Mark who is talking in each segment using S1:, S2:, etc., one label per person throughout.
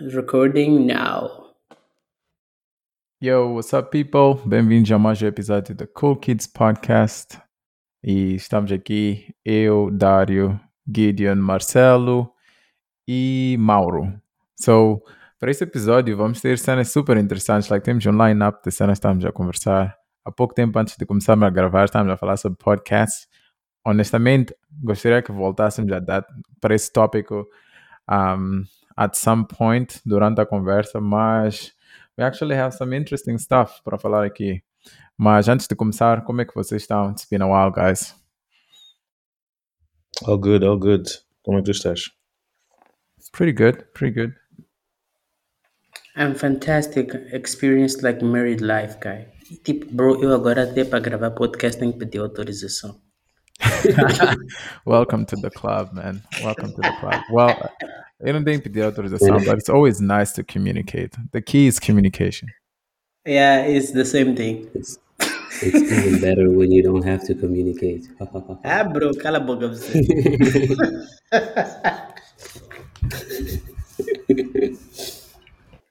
S1: Recording now.
S2: Yo, what's up, people? Bem-vindos a mais um episódio do Cool Kids Podcast. E estamos aqui, eu, Dário, Gideon, Marcelo e Mauro. So, para esse episódio vamos ter cenas super interessantes. Like, temos um line-up de cenas que estamos a conversar. Há pouco tempo antes de começarmos a gravar, estamos a falar sobre podcasts. Honestamente, gostaria que voltássemos a dar para esse tópico um, at some point durante a conversa, mas we actually have some interesting stuff para falar aqui. Mas antes de começar, como é que vocês estão? It's been a while, guys.
S3: All good, all good. Como é que tu estás?
S2: Pretty good, pretty good.
S1: I'm fantastic. Experienced like married life, guy. Tipo, bro, eu agora até para gravar podcast tenho que pedir autorização.
S2: Welcome to the club, man. Welcome to the club. Well, eu não tenho que pedir autorização, but it's always nice to communicate. The key is communication.
S1: Yeah, it's the same thing.
S4: It's, it's even better when you don't have to communicate.
S1: Ah, bro, cala a boca você.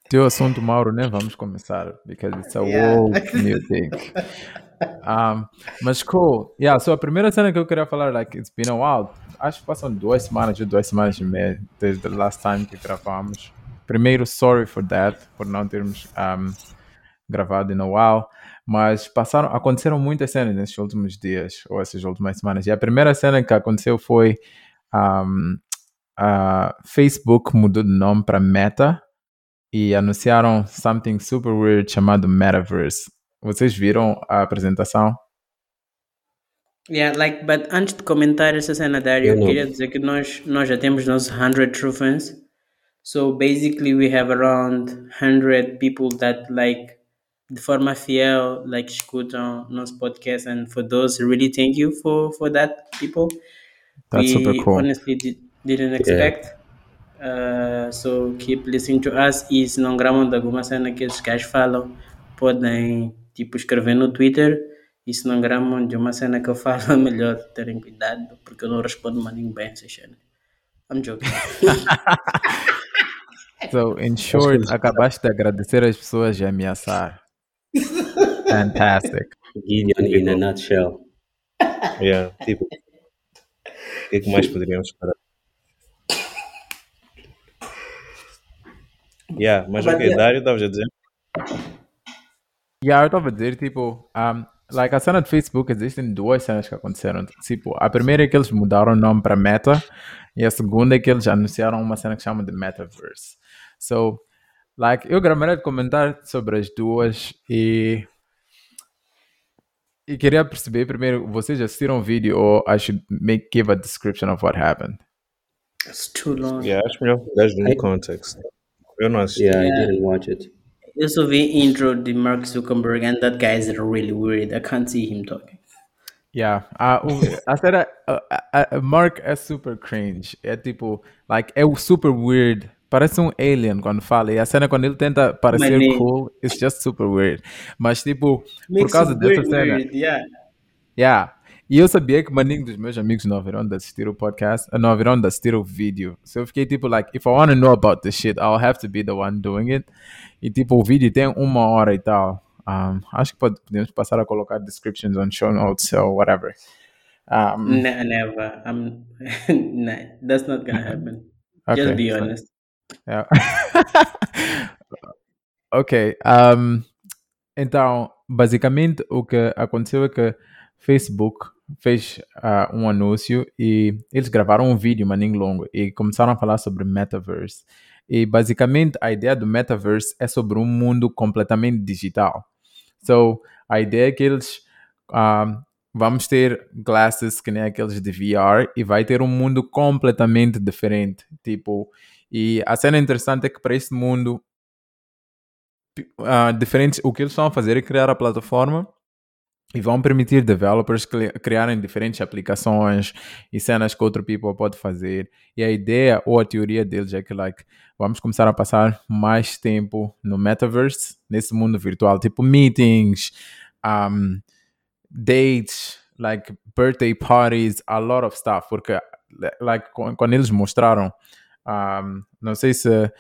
S2: Teu assunto, Mauro, nem vamos começar, because it's a
S1: Yeah.
S2: whole new thing. Um, mas cool. Yeah, so a primeira cena que eu queria falar, like, it's been a while. Acho que passam duas semanas, duas semanas e meia, desde the last time que gravamos. Primeiro, sorry for that, por não termos um, gravado in a while. Mas passaram, aconteceram muitas cenas nesses últimos dias, ou essas últimas semanas. E a primeira cena que aconteceu foi um, a Facebook mudou de nome para Meta e anunciaram something super weird chamado Metaverse. Vocês viram a apresentação?
S1: Yeah, like, but antes de comentar essa cena, Dario,
S4: Eu
S1: queria dizer que nós, nós já temos nossos 100 true fans. So basically we have around 100 people that like de forma fiel like escutam nosso podcast and for those really thank you for for that people.
S2: That's
S1: we
S2: super cool.
S1: honestly di- didn't expect. Uh, so keep listening to us e se não gramam de alguma cena que esses gajos falam, podem tipo escrever no Twitter e se não gramam de uma cena que eu falo, é melhor terem cuidado porque eu não respondo maninho bem essas cenas. I'm joking.
S2: So, in short, acabaste de agradecer as pessoas e ameaçar. Fantastic.
S4: Gideon in a nutshell.
S3: Yeah, tipo, o que é que mais poderíamos esperar? Yeah, mas ok. Dário, estavas a dizer?
S2: E yeah, eu estava a dizer, tipo, um, like, a cena de Facebook, existem duas cenas que aconteceram. Tipo, a primeira é que eles mudaram o nome para Meta, e a segunda é que eles anunciaram uma cena que chama de Metaverse. So, like, eu gostaria de comentar sobre as duas e. E queria perceber primeiro, vocês já assistiram o vídeo ou I should make, give a description of what happened?
S1: It's too long.
S3: Yeah, acho melhor gajo no
S4: I-
S3: context. Eu não assisti.
S4: Yeah, I didn't watch it.
S1: Só vi intro de Mark Zuckerberg and that guy is really weird. I can't see him talking.
S2: Yeah, o- a cena, a, a- a Mark é super cringe, é tipo, like, é super weird, parece um alien quando fala, e a cena quando ele tenta parecer cool, it's just super weird. Mas tipo, por
S1: Makes
S2: causa
S1: it
S2: dessa
S1: weird,
S2: cena,
S1: weird, yeah.
S2: yeah, e eu sabia que maninho dos meus amigos não haverão de assistir o podcast, não haverão de assistir o vídeo, so eu fiquei tipo, like, if I want to know about this shit, I'll have to be the one doing it, e tipo, o vídeo tem uma hora e tal, um, acho que pode- podemos passar a colocar descriptions on show notes, or whatever. Um,
S1: Ne- never. I'm nah, that's not gonna happen.
S2: Okay,
S1: Just be honest.
S2: Yeah. ok. um, então, basicamente, o que aconteceu é que Facebook fez ah, um anúncio e eles gravaram um vídeo, maninho longo, e começaram a falar sobre Metaverse. E basicamente, a ideia do Metaverse é sobre um mundo completamente digital. So, a ideia é que eles ah, vamos ter glasses que nem aqueles de VR e vai ter um mundo completamente diferente. Tipo, e a cena interessante é que para esse mundo ah, diferente, o que eles estão a fazer é criar a plataforma e vão permitir developers cri- criarem diferentes aplicações e cenas que outro people pode fazer. E a ideia ou a teoria deles é que like, vamos começar a passar mais tempo no metaverse, nesse mundo virtual, tipo meetings, um, dates, like birthday parties, a lot of stuff. Porque like, qu- quando eles mostraram, um, não sei se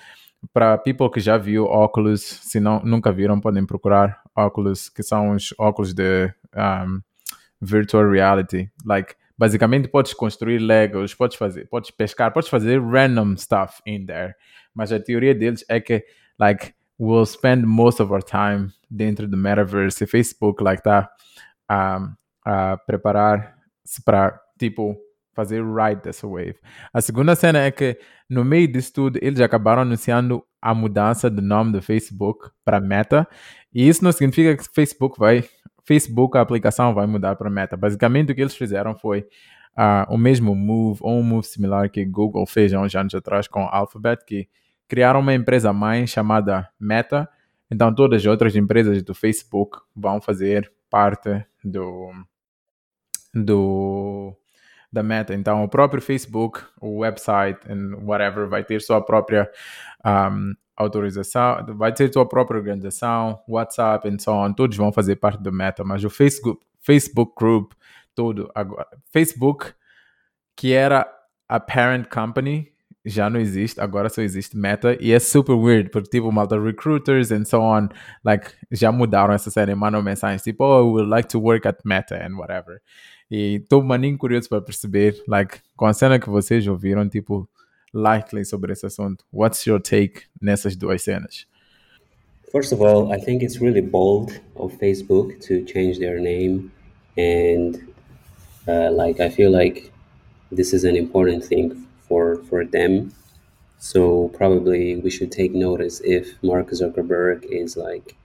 S2: para people que já viu óculos, se não nunca viram, podem procurar óculos que são os óculos de um, virtual reality. Like basicamente podes construir Legos, podes fazer, podes pescar, podes fazer random stuff in there. Mas a teoria deles é que like we'll spend most of our time dentro do metaverse e Facebook like tá um, a preparar-se para tipo fazer ride dessa wave. A segunda cena é que no meio disso tudo eles acabaram anunciando a mudança do nome do Facebook para Meta e isso não significa que Facebook vai Facebook a aplicação vai mudar para Meta. Basicamente o que eles fizeram foi uh, o mesmo move ou um move similar que Google fez há uns anos atrás com Alphabet que criaram uma empresa mãe chamada Meta. Então todas as outras empresas do Facebook vão fazer parte do do da Meta. Então, o próprio Facebook, o website, and whatever, vai ter sua própria um, autorização, vai ter sua própria organização, WhatsApp and so on, todos vão fazer parte do Meta, mas o Facebook, Facebook Group, todo agora, Facebook, que era a parent company, já não existe, agora só existe Meta, e é super weird, porque tipo, malta recruiters and so on, like, já mudaram essa série, mandam mensagens tipo, oh, we would like to work at Meta and whatever. E estou maninho curioso para perceber, like, com a cena que vocês ouviram, tipo, lightly sobre esse assunto. What's your take nessas duas cenas?
S4: First of all, I think it's really bold of Facebook to change their name, and uh, like I feel like this is an important thing for for them. So probably we should take notice if Mark Zuckerberg is like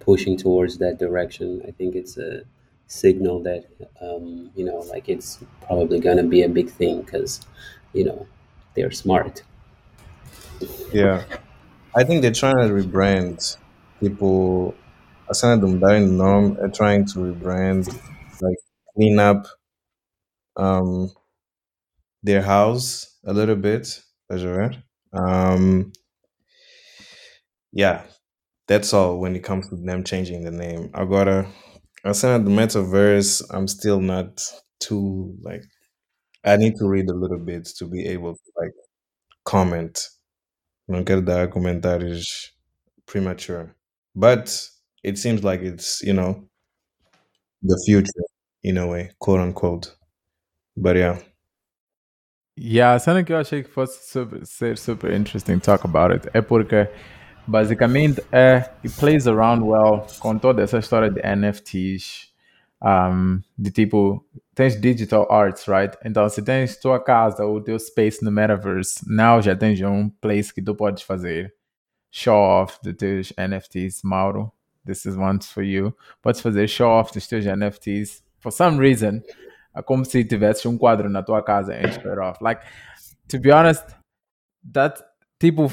S4: pushing towards that direction. I think it's a signal that um, you know like it's probably gonna be a big thing because you know they're smart
S3: Yeah. I think they're trying to rebrand. People, a cena de mudarem de are trying to rebrand, like clean up um, their house a little bit. Estás a ver? Um, yeah, that's all when it comes to them changing the name. Agora, a cena the metaverse, I'm still not too like. I need to read a little bit to be able to like comment. Não quero dar comentários premature, but it seems like it's you know the future in a way, quote unquote. But yeah,
S2: Yeah, cena que eu achei que fosse super, ser super interesting talk about it é porque basicamente é it plays around well com toda essa história de NFTs, um, de tipo, tens digital arts, right? Então, se tens tua casa ou teu space no metaverse, now já tens um place que tu podes fazer show off de teus NFTs, Mauro. This is one for you. Podes fazer show off dos teus NFTs. For some reason, é como se tivesse um quadro na tua casa and show off. Like, to be honest, that tipo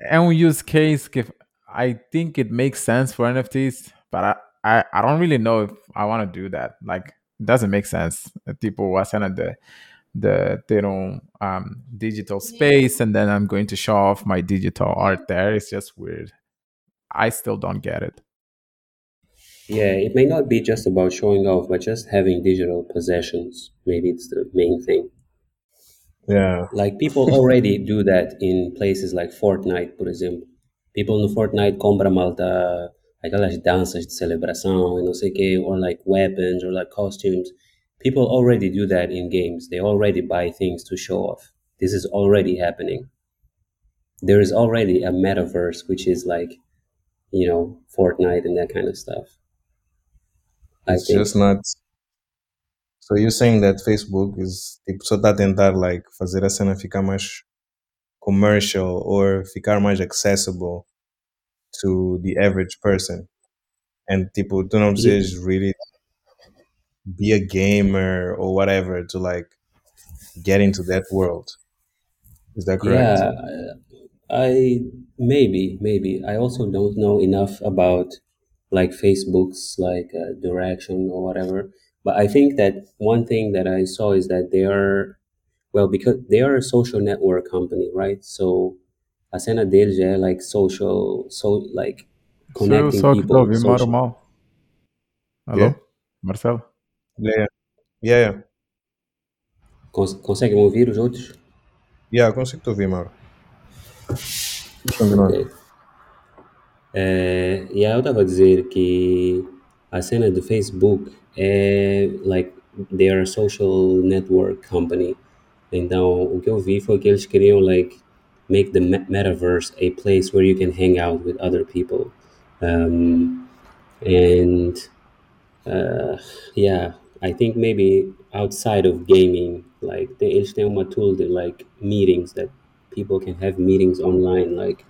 S2: é um use case que I think it makes sense for NFTs, but I, I, I don't really know if I want to do that. Like, it doesn't make sense. Tipo, a cena de, de ter um, um, digital space and then I'm going to show off my digital art there. It's just weird. I still don't get it.
S4: yeah it may not be just about showing off but just having digital possessions maybe it's the main thing
S3: yeah,
S4: like people already do that in places like Fortnite por exemplo. People no Fortnite compram malta aquelas danças de celebração e não sei que or like weapons or like costumes. People already do that in games. They already buy things to show off. This is already happening. There is already a metaverse which is like you know Fortnite and that kind of stuff. I
S3: it's
S4: think
S3: just not. So you're saying that Facebook is tipo, só está a tentar like fazer a cena ficar mais commercial or ficar mais accessible to the average person, and tipo tu não
S4: Yeah.
S3: precisas really be a gamer or whatever to like get into that world. Is that correct?
S4: Yeah, I maybe maybe I also don't know enough about like Facebook's like uh, direction or whatever. But I think that one thing that I saw is that they are well because they are a social network company, right? So Asena cena deles é like social, so like
S2: Sou eu
S4: connecting
S2: só que estou a
S4: people.
S2: ouvir Mauro
S4: Social.
S2: mal. Alô?
S3: Yeah.
S2: Marcelo?
S3: Yeah, yeah, yeah, yeah.
S4: Cons conseguem ouvir os outros?
S3: Yeah, consigo te ouvir, Mauro. Continua.
S4: Ok. É, e aí eu estava a dizer que a cena do Facebook é like they are a social network company. Então o que eu vi foi que eles queriam like make the metaverse a place where you can hang out with other people. Um, and uh, yeah, I think maybe outside of gaming, like they, eles têm uma tool that like meetings that people can have meetings online, like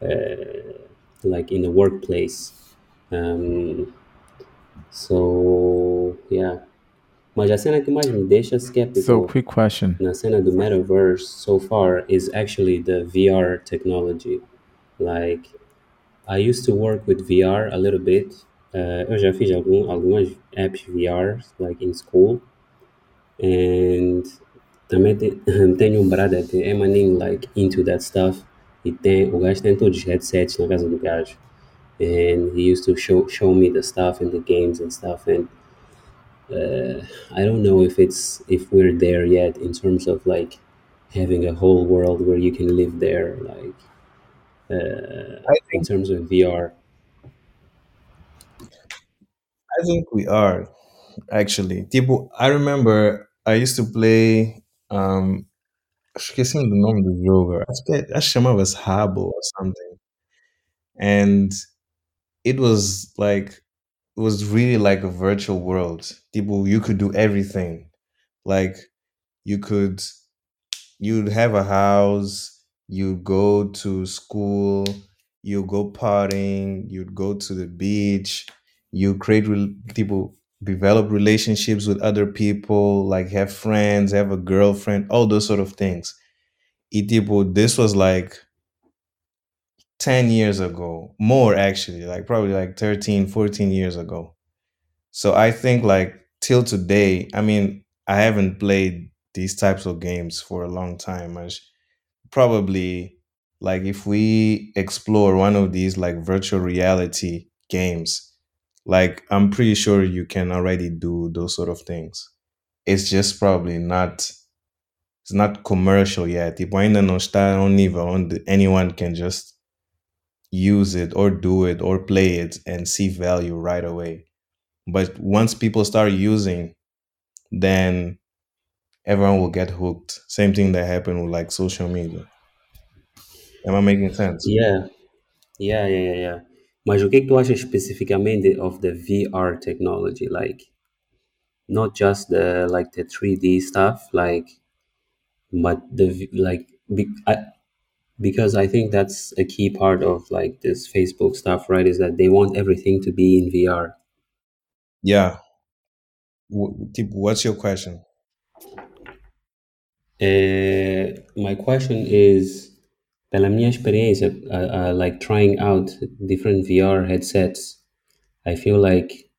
S4: uh, like in the workplace. Um, so yeah, mas a cena que mais me deixa
S2: So, quick question.
S4: na cena do metaverse so far is actually the VR technology. Like I used to work with VR a little bit. Uh, eu já fiz algum, algumas apps VR like in school. And também te, tenho um brother que é maninho like into that stuff. E tem, o gajo tem todos os headsets na casa do gajo. And he used to show show me the stuff and the games and stuff. And uh, I don't know if it's if we're there yet in terms of like having a whole world where you can live there, like uh, in terms of VR.
S3: I think we are actually. Tipo, I remember I used to play. Um, esqueci do nome do jogo. Acho que, acho que chamava-se Habbo or something. And it was like it was really like a virtual world. People, you could do everything. Like you could you'd have a house, you'd go to school, you go partying, you'd go to the beach, you create rel- people develop relationships with other people, like have friends, have a girlfriend, all those sort of things. E tipo, this was like 10 years ago, more actually, like probably like 13, 14 years ago. So I think like till today, I mean, I haven't played these types of games for a long time. I probably like if we explore one of these like virtual reality games, like I'm pretty sure you can already do those sort of things. It's just probably not it's not commercial yet. Tipo, ainda não está a um nível onde anyone can just use it or do it or play it and see value right away. But once people start using, then everyone will get hooked. Same thing that happened with like social media. Am I making sense?
S4: Yeah, yeah, yeah, yeah, yeah. Mas o que tu achas especificamente of the VR technology? Like, not just the like the 3D stuff, like, but the like, I, because I think that's a key part of like this Facebook stuff, right? Is that they want everything to be in VR.
S3: Yeah. What's your question?
S4: Uh, my question is, pela minha experiência, uh, uh, like trying out different VR headsets, I feel like,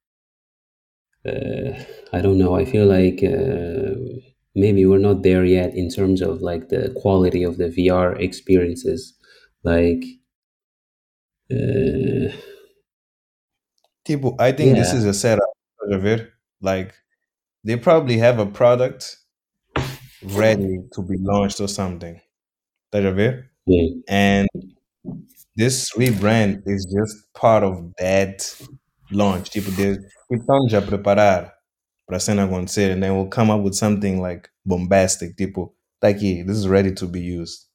S4: uh, I don't know, I feel like uh, maybe we're not there yet in terms of like the quality of the VR experiences. Like, uh,
S3: Tipo, I think this is a setup. Like, they probably have a product ready to be launched or something. Estás a ver?
S4: yeah,
S3: And this rebrand is just part of that launch. Tipo, they estão já a preparar para a cena acontecer and then we'll come up with something like bombastic. Tipo, tá aqui, this is ready to be used.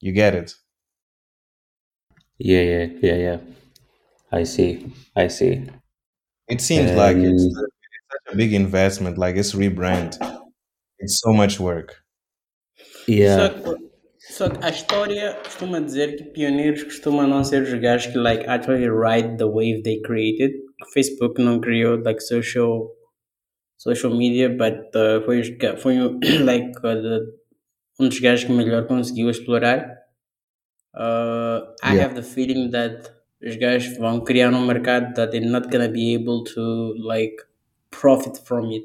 S3: You get it?
S4: yeah, yeah, yeah, yeah. I see, I see.
S3: It seems like it's,
S4: Um,
S3: it's such a big investment. Like, it's rebrand. It's so much work.
S4: Yeah,
S1: que, só que a história costuma dizer que pioneiros costumam não ser os gajos que like actually ride the wave they created. Facebook não criou like social social media, but uh, foi, os foi like uh, the- um dos gajos que melhor conseguiu explorar. Uh, I
S3: Yeah.
S1: have the feeling that os gajos vão criar um mercado that they're not gonna be able to like profit from it.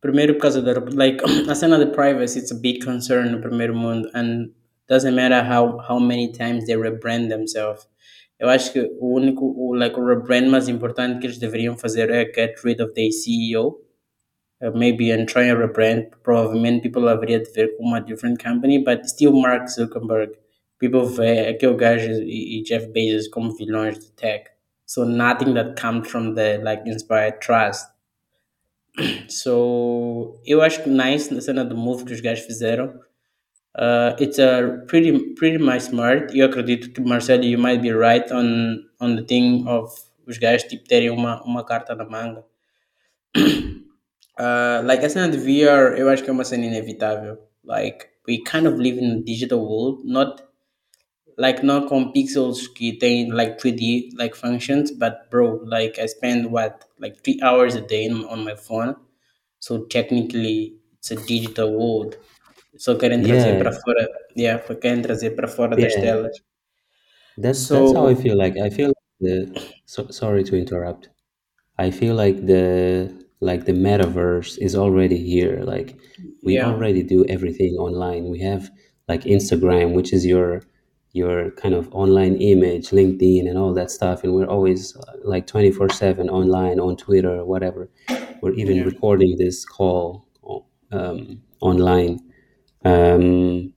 S1: Primeiro por causa da like a cena de privacy it's a big concern no primeiro mundo and doesn't matter how how many times they rebrand themselves. Eu acho que o único o like o rebrand mais importante que eles deveriam fazer é get rid of their CEO. Uh, maybe and try a rebrand. probably many people haveria de ver com uma different company, but still Mark Zuckerberg. people vê aquele gajo e, e Jeff Bezos como vilões de tech. So nothing that comes from the like inspired trust. So acho que nice na cena move que os gajos fizeram. Uh, it's a pretty pretty much smart. Eu acredito que Marcelo, you might be right on on the thing of os gajos tipo terem uma uma carta na manga. Uh, like cena de VR, eu acho que é uma cena inevitável. Like we kind of live in a digital world, not like not com pixels que tem like 3D like functions, but bro, like I spend what like three hours a day on, on my phone, so technically it's a digital world. Só querem trazer
S4: Yeah.
S1: para fora, yeah, querem trazer para fora das telas.
S4: That's that's how I feel like. I feel like the so, sorry to interrupt. I feel like the like the metaverse is already here. Like we
S1: yeah,
S4: already do everything online. We have like Instagram, which is your your kind of online image, LinkedIn, and all that stuff. And we're always like twenty four seven online on Twitter, whatever. We're even
S1: yeah,
S4: recording this call um, online. Um,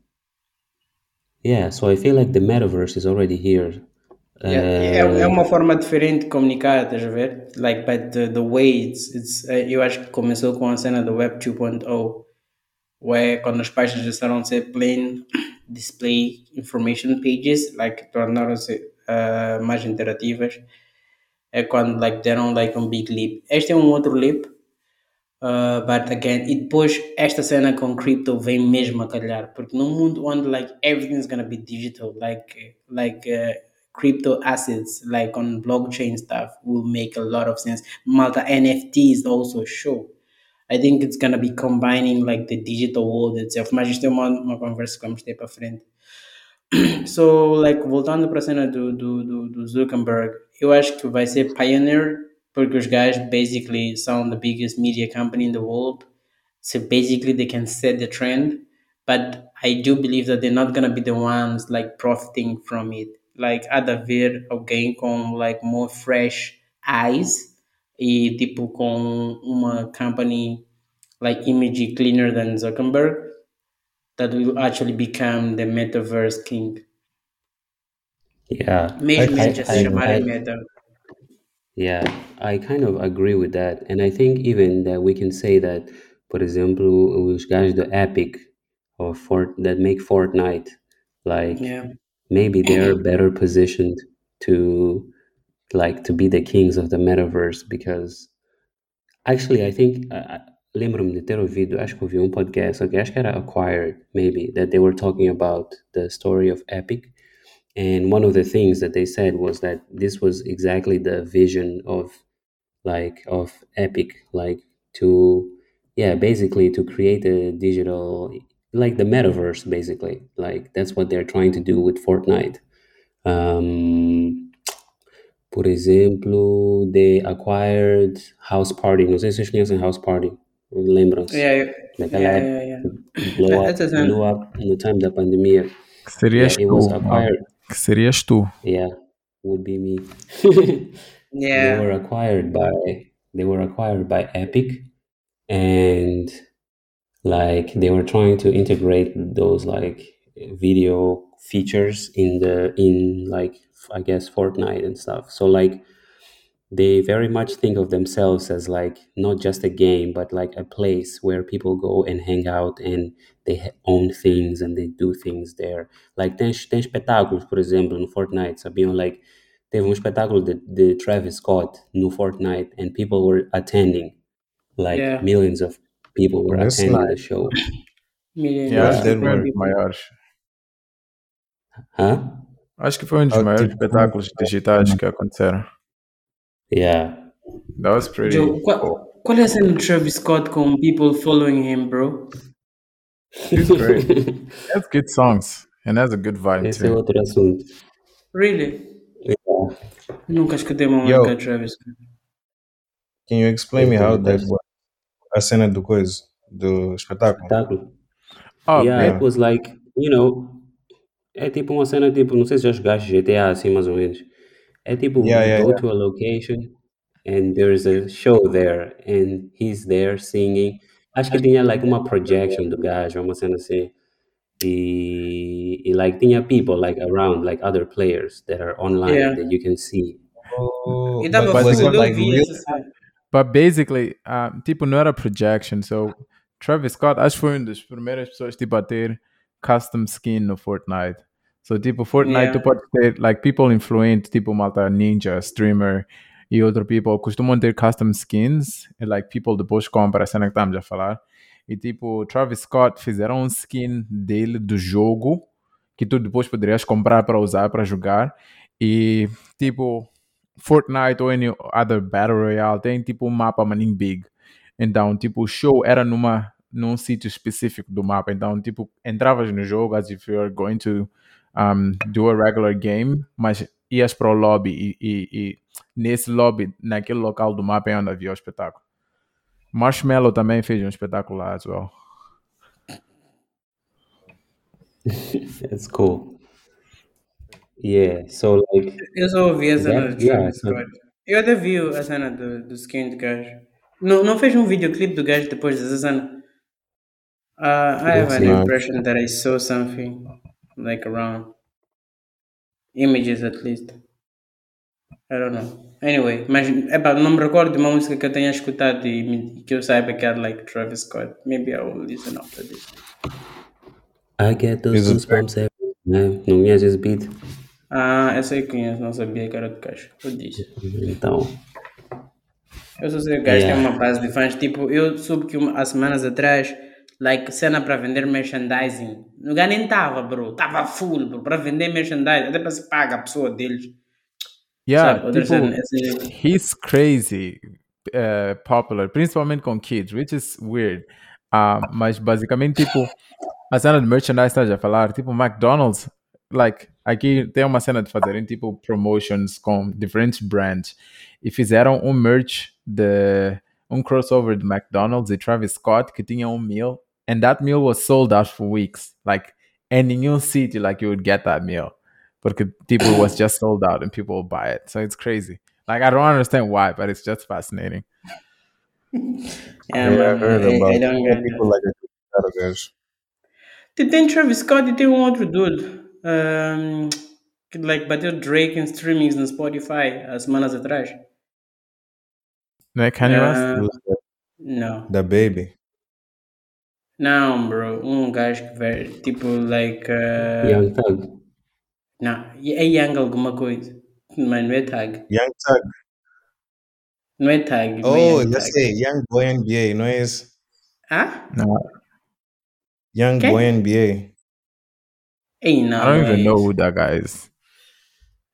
S4: yeah, so I feel like the metaverse is already here.
S1: Yeah. É, é
S4: Uh,
S1: uma forma diferente de comunicar, estás a ver? Like, but the, the way it's, it's eh, eu acho que começou com a cena do Web 2.0, where quando as páginas deixaram de ser plain display information pages, like tornaram-se uh, mais interativas, é quando like deram like um big leap. Este é um outro leap, uh, but again, e depois esta cena com crypto vem mesmo a calhar, porque num mundo onde like everything's gonna be digital, like like uh, crypto assets, like on blockchain stuff, will make a lot of sense. Malta NFTs also show. I think it's gonna be combining like the digital world itself. Mas isto é uma, uma conversa para. So, like, voltando para a cena do, do, do, do Zuckerberg, eu acho que vai ser pioneer, porque os guys basically são the biggest media company in the world. So basically they can set the trend, but I do believe that they're not gonna be the ones like profiting from it. Like de haver alguém com like more fresh eyes e tipo com uma company like image cleaner than Zuckerberg that will actually become the metaverse king.
S4: yeah,
S1: Mesmo
S3: I-
S1: já
S4: I- I-
S1: meta.
S4: yeah, I kind of agree with that, and I think even that we can say that, por exemplo, os gajos do Epic or Fort that make Fortnite, like
S1: Yeah.
S4: Maybe they're better positioned to like to be the kings of the metaverse because actually I think uh, lembro-me de ter ouvido, acho que ouvi um podcast, okay, acho que era Acquired, maybe, that they were talking about the story of Epic. And one of the things that they said was that this was exactly the vision of like of Epic, like to yeah, basically to create a digital like the metaverse basically. Like that's what they're trying to do with Fortnite. Um, por exemplo, they acquired House Party. Não sei se vocês conhecem House Party. Lembram-se?
S1: Yeah,
S4: Daquela
S1: yeah, yeah, yeah.
S4: blow up,
S1: That's a thing.
S4: blew up no time da pandemia.
S2: Que serias
S4: Yeah, it was
S2: tu.
S4: acquired.
S2: Que serias tu.
S4: Yeah, would be me.
S1: yeah they
S4: were acquired by they were acquired by Epic, and like they were trying to integrate those like video features in the in like I guess Fortnite and stuff. So like they very much think of themselves as like not just a game but like a place where people go and hang out and they own things and they do things there like tem, tem espetáculos por exemplo no Fortnite sabiam like teve um espetáculo de, de Travis Scott no Fortnite and people were attending like
S1: Yeah.
S4: millions of people were
S3: That's
S4: attending the show
S1: Million
S2: Yeah,
S3: Mas
S2: acho que
S3: then
S2: foi um dos maiores.
S4: huh
S2: Acho que foi um dos
S3: Ah,
S2: maiores
S3: tipo,
S2: espetáculos digitais que aconteceram.
S4: yeah
S2: That was pretty
S1: Joe, qual,
S2: cool.
S1: qual é a cena de Travis Scott com people following him, bro?
S2: He's great. He has good songs and has a good vibe
S4: esse é
S2: too.
S4: outro assunto
S1: Really?
S4: yeah.
S1: Nunca escutei uma
S3: Yo.
S1: música de Travis Scott.
S3: Can you explain me how that
S4: Então,
S3: was? A cena do coisa, do espetáculo.
S4: espetáculo
S2: Oh,
S4: yeah,
S2: man.
S4: it was like, you know, é tipo uma cena tipo, não sei se já jogaste GTA assim mais ou menos. É tipo,
S3: Yeah, yeah,
S4: go
S3: yeah.
S4: to a location and there's a show there and he's there singing. Acho que tinha like uma projection do gajo, uma cena assim. E, e like tinha people like around, like other players that are online
S1: Yeah.
S4: that you can see.
S3: Oh,
S1: E full,
S3: it
S1: eu
S3: like
S1: vi
S3: real?
S1: essa cena.
S2: But basically, um, tipo, não era projection. So, Travis Scott, acho que foi uma das primeiras pessoas tipo, a ter custom skin no Fortnite. So, tipo, Fortnite,
S1: Yeah.
S2: tu pode ter, like, people influent, tipo, malta ninja, streamer e outro people costumam ter custom skins. E, like, people depois compram a cena que estamos a falar. E, tipo, Travis Scott fizeram um skin dele do jogo que tu depois poderias comprar para usar, para jogar. E, tipo, Fortnite ou any other Battle Royale tem tipo um mapa maninho big. Então, tipo, o show era numa, num sítio específico do mapa. Então, tipo, entravas no jogo as if you're going to um, do a regular game, mas ias para o lobby e, e- e nesse lobby, naquele local do mapa é onde havia o espetáculo. Marshmallow também fez um espetáculo lá as well.
S4: That's cool. Yeah, so like
S1: Eu só ouvi a cena do
S4: yeah,
S1: Travis Scott. Eu até vi a cena do, do skin do gajo. Não, não fez um videoclipe do gajo depois dessa cena? Uh, I have an impression that I saw something like around images at least. I don't know. Anyway, mas epá, não me recordo de uma música que eu tenha escutado e que eu saiba que era like Travis Scott. Maybe I will listen after this.
S4: I get those goosebumps every time. Não conheces esse beat?
S1: Ah, essa eu conheço, não sabia que era do gajo. Eu disse.
S4: Então,
S1: Eu só sei que o gajo
S4: Yeah.
S1: tem uma base de fãs. Tipo, eu soube que uma- há semanas atrás, like, cena para vender merchandising. O lugar nem tava, bro. Tava full, bro. Para vender merchandising. Até para se paga a pessoa deles.
S2: Yeah,
S1: Sabe,
S2: tipo,
S1: cena,
S2: he's crazy uh, popular, principalmente com kids, which is weird. Uh, mas basicamente, tipo, a cena de merchandise estás a falar, tipo, McDonald's, like, aqui tem uma cena de fazerem, tipo, promotions com diferentes brands e fizeram um merch de um crossover de McDonald's e Travis Scott que tinha um meal and that meal was sold out for weeks. Like, in nenhum city, like, you would get that meal. Porque tipo it was just sold out and people will buy it. So it's crazy. Like I don't understand why, but it's just fascinating.
S1: Yeah,
S3: Yeah, I
S1: man,
S3: heard
S1: I,
S3: about
S1: I don't get
S3: people like that,
S1: Tem Travis Scott e tem um outro dude. Um, que like, bateu Drake em streamings no Spotify há semanas atrás.
S2: Não é Kanye West?
S1: Ah,
S3: Who's that? The baby.
S1: Não, bro. Um gajo que vai, tipo, like. Uh,
S4: Young Thug.
S1: Não, é Young alguma coisa. Mas não é tag.
S3: Young Thug.
S1: Não é tag. não é
S3: Oh,
S1: Young
S3: let's say Young Boy NBA, não é esse?
S1: Ah?
S2: No,
S3: Young
S1: Quem?
S3: Boy NBA.
S1: Ei, não.
S2: I don't
S1: não é
S2: even know who that guy is.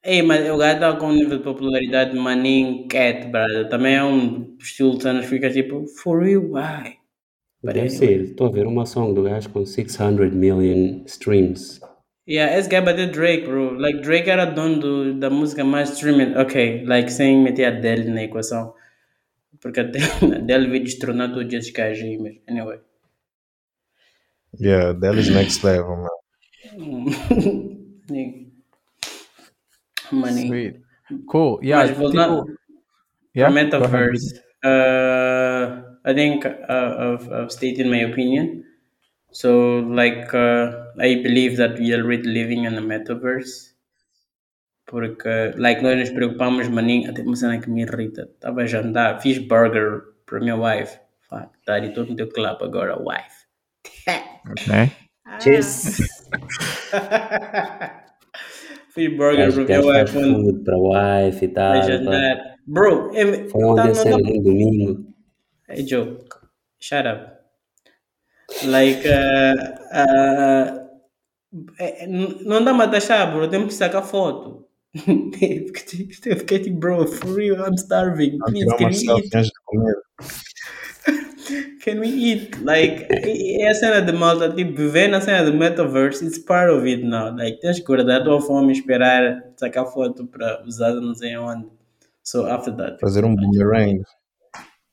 S1: Ei, mas o gajo tá com um nível de popularidade maninho cat, brother. Também é um estilo de cenas que fica tipo, for real, why?
S4: Deve
S1: anyway.
S4: ser. Estou a ver uma song do gajo com 600 million streams.
S1: Yeah, esse guy bateu Drake, bro. Like, Drake era dono do, da música mais streaming. Ok, like, sem meter a Adele na equação. Porque a Adele, a Adele veio destronar todos esses gajos aí, mas anyway.
S3: Yeah, that is next level, man.
S1: Money.
S2: Sweet. Cool. Yeah,
S1: Mas voltando
S2: tipo, yeah.
S1: for metaverse, uh, I think uh, I've, I've stated my opinion. So, like, uh, I believe that we are already living in a metaverse. Porque, like, nós nos preocupamos, maninho, até uma cena que me irrita. Estava a jantar, fiz burger para minha wife. Fuck, tá, e estou no teu club agora, wife.
S2: Okay.
S4: Cheers!
S1: fiz burger
S4: gajo faz
S1: wife quando
S4: food para wife e tal.
S1: jantar. Bro, é,
S4: Foi ontem
S1: tá,
S4: no domingo.
S1: Hey Joe, shut up. Like, uh, uh, é- não dá pra taxar, bro. Temos que sacar foto. Eu fiquei tipo, bro, for real, I'm starving. Please, can
S3: selfie
S1: eat? Can we eat? Like, é a cena de malta, tipo, viver na cena do metaverse, it's part of it now. Like, tens que guardar a tua fome, esperar, sacar foto para usar não sei onde. So, after that.
S3: Fazer um boomerang.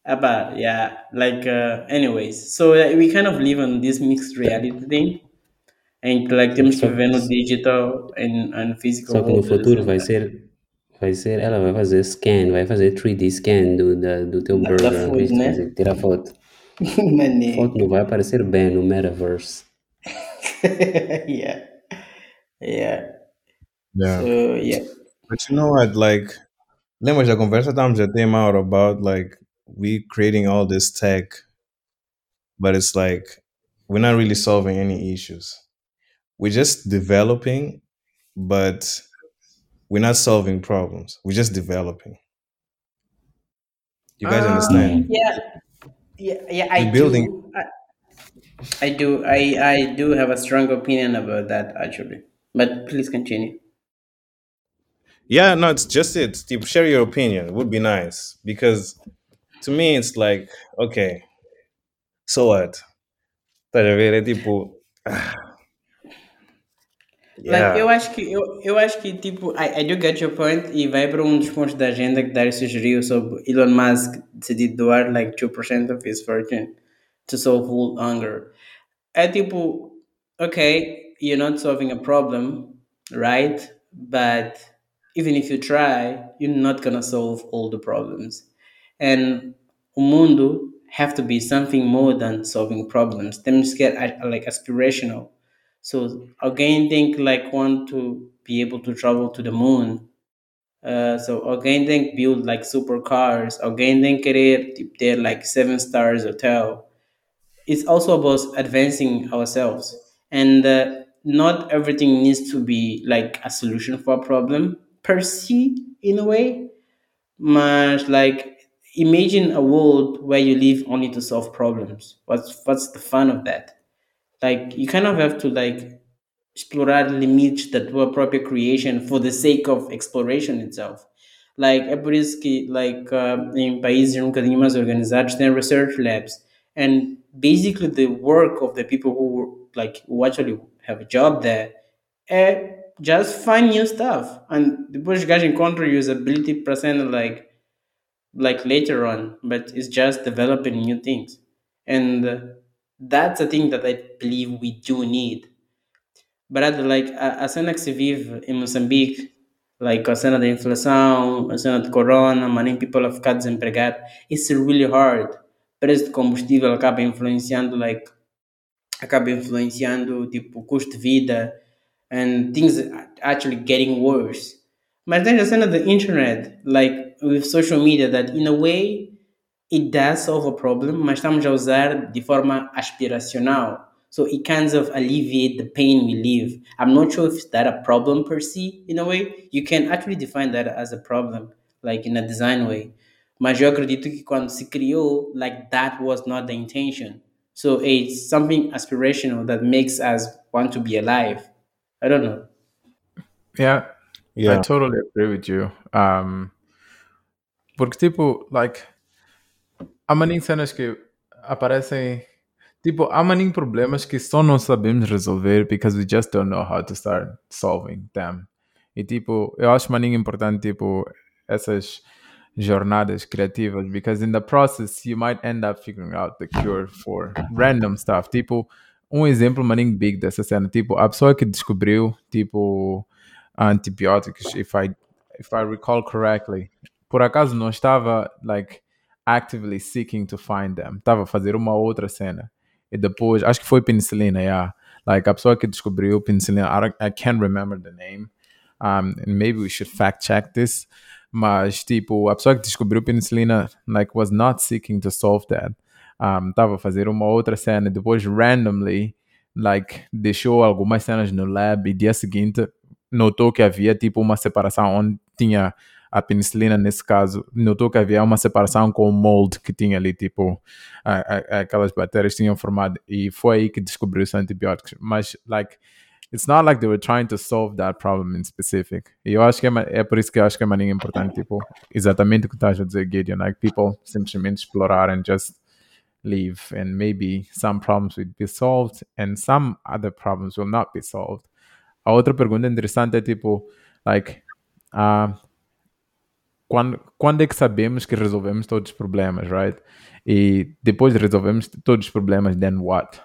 S1: About yeah, like uh, anyways, so uh, we kind of live on this mixed reality thing, and like temos que viver no digital and, and physical
S4: Só que no futuro vai ser, vai ser, ela vai fazer scan, vai fazer 3D scan do, da, do teu burger,
S1: food, né?
S4: tirar foto.
S1: Mané.
S4: Foto não vai aparecer bem no metaverse.
S1: yeah, yeah.
S3: Yeah.
S1: So yeah,
S3: But you know what? Like, lembra da conversa estávamos a ter out about like we creating all this tech, but it's like we're not really solving any issues. We're just developing, but we're not solving problems. We're just developing. You guys
S1: Uh,
S3: understand?
S1: yeah, yeah, yeah. I
S3: We're building.
S1: do. I, I do. I I do have a strong opinion about that actually. But please continue.
S3: Yeah, no, it's just it. Steve, share your opinion. It would be nice because to me, it's like, okay, so what? Estás
S1: Like, eu
S3: Yeah.
S1: acho que, eu, eu acho que tipo, I, I do get your point e vai para um dos pontos da agenda que Dário sugeriu sobre Elon Musk decidir doar like 2% of his fortune to solve world hunger. É tipo, okay, you're not solving a problem, right? But even if you try, you're not gonna solve all the problems. And o mundo have to be something more than solving problems. Temos que get uh, like aspirational. So again, think like want to be able to travel to the moon. Uh, so again, que build like supercars. Alguém tem que querer like seven stars hotel. It's also about advancing ourselves, and uh, not everything needs to be like a solution for a problem per se in a way. much like imagine a world where you live only to solve problems. What's what's the fun of that? Like you kind of have to like explorar limites da tua própria creation for the sake of exploration itself. Like, é like, uh, em países um research labs. And basically the work of the people who, like, who actually have a job there é just find new stuff. And depois os gajos encontram usability para like, like later on, but it's just developing new things. And uh, that's a thing that I believe we do need. But like a, cena que vive em Moçambique, like a cena da inflação, de corona, many people a ficar desempregado, it's really hard. Preço de combustível acaba influenciando, like, acaba influenciando, tipo, o custo de vida, and things actually getting worse. Mas tem a cena da internet, like, with social media, that in a way, it does solve a problem, mas estamos a usar de forma aspiracional. So it kind of alleviate the pain we live. I'm not sure if that a problem per se, in a way. You can actually define that as a problem, like in a design way. Mas eu acredito que quando se criou, like that was not the intention. So it's something aspirational that makes us want to be alive. I don't know.
S2: Yeah,
S3: Yeah.
S2: I totally agree with you. Um, porque, tipo, like, há maninho cenas que aparecem. Tipo, há maninho problemas que só não sabemos resolver because we just don't know how to start solving them. E, tipo, eu acho maninho importante, tipo, essas jornadas criativas because in the process you might end up figuring out the cure for random stuff. Tipo, um exemplo maninho big dessa cena, tipo, a pessoa que descobriu, tipo, antibióticos, if I, if I recall correctly, por acaso não estava, like, actively seeking to find them. Estava a fazer uma outra cena. E depois, acho que foi penicilina, yeah. Like, a pessoa que descobriu penicilina, I, I can't remember the name. Um, and maybe we should fact check this. Mas, tipo, a pessoa que descobriu penicilina, like, was not seeking to solve that. Um, Estava a fazer uma outra cena. Depois, randomly, like, deixou algumas cenas no lab e dia seguinte notou que havia, tipo, uma separação onde tinha a penicilina nesse caso, notou que havia uma separação com o mold que tinha ali, tipo, a- a- aquelas bactérias tinham formado e foi aí que descobriu os antibióticos. Mas, like, it's not like they were trying to solve that problem in specific. E eu acho que é, é por isso que eu acho que é maninho importante, tipo, exatamente o que estás a dizer, Gideon, like, people simplesmente explorar and just leave and maybe some problems will be solved and some other problems will not be solved. A outra pergunta interessante é tipo, like, ah, quando, quando é que sabemos que resolvemos todos os problemas, right? E depois de resolvemos todos os problemas, then what?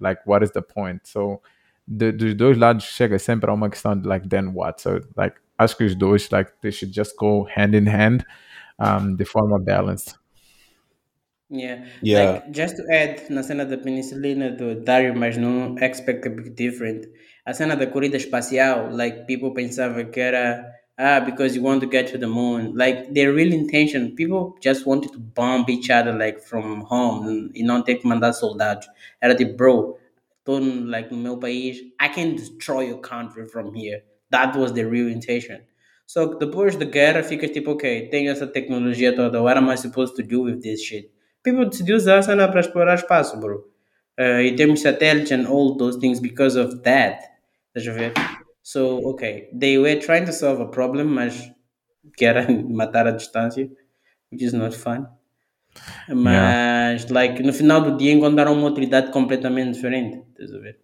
S2: Like, what is the point? So, de, dos dois lados chega sempre a uma questão de, like, then what? So, like, acho que os dois, like, they should just go hand in hand um, de forma balanced.
S1: Yeah,
S3: Yeah,
S1: like just to add na cena da penicilina do Dario, mas não expect a bit different. A cena da corrida espacial, like people pensava que era ah because you want to get to the moon. Like their real intention, people just wanted to bomb each other like from home e não ter que mandar soldados. Era tipo, bro, tô like no meu país, I can destroy your country from here. That was the real intention. So depois da guerra fica tipo, ok, tenho essa tecnologia toda, what am I supposed to do with this shit? People decidiu usar a cena para explorar espaço, bro. Uh, e temos satélites and all those things because of that. Estás a ver? So, ok, they were trying to solve a problem, mas que era matar a distância, which is not fun. Mas, like, no final do dia encontraram uma utilidade completamente diferente. Estás a ver?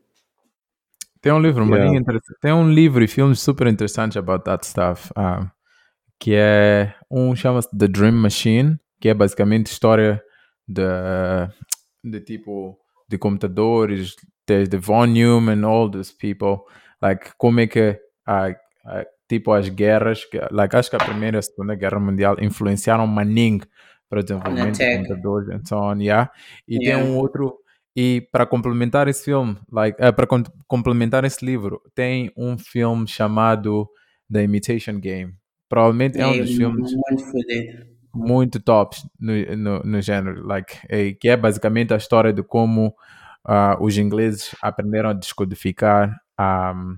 S2: Tem um livro,
S3: Yeah.
S2: Tem um livro e filmes super interessantes about that stuff. um, que é um chama-se The Dream Machine, que é basicamente história de, de tipo de computadores, desde Von Neumann, all those people, like como é que a, a- tipo as guerras, que, like acho que a primeira e a segunda guerra mundial influenciaram maning para o desenvolvimento de computadores and so on, yeah. E
S1: Yeah.
S2: tem um outro e para complementar esse filme, like, eh, para com- complementar esse livro, tem um filme chamado The Imitation Game. Provavelmente é um dos filmes
S1: muito
S2: tops no, no, no género, like, eh, que é basicamente a história de como ah, os ingleses aprenderam a descodificar um,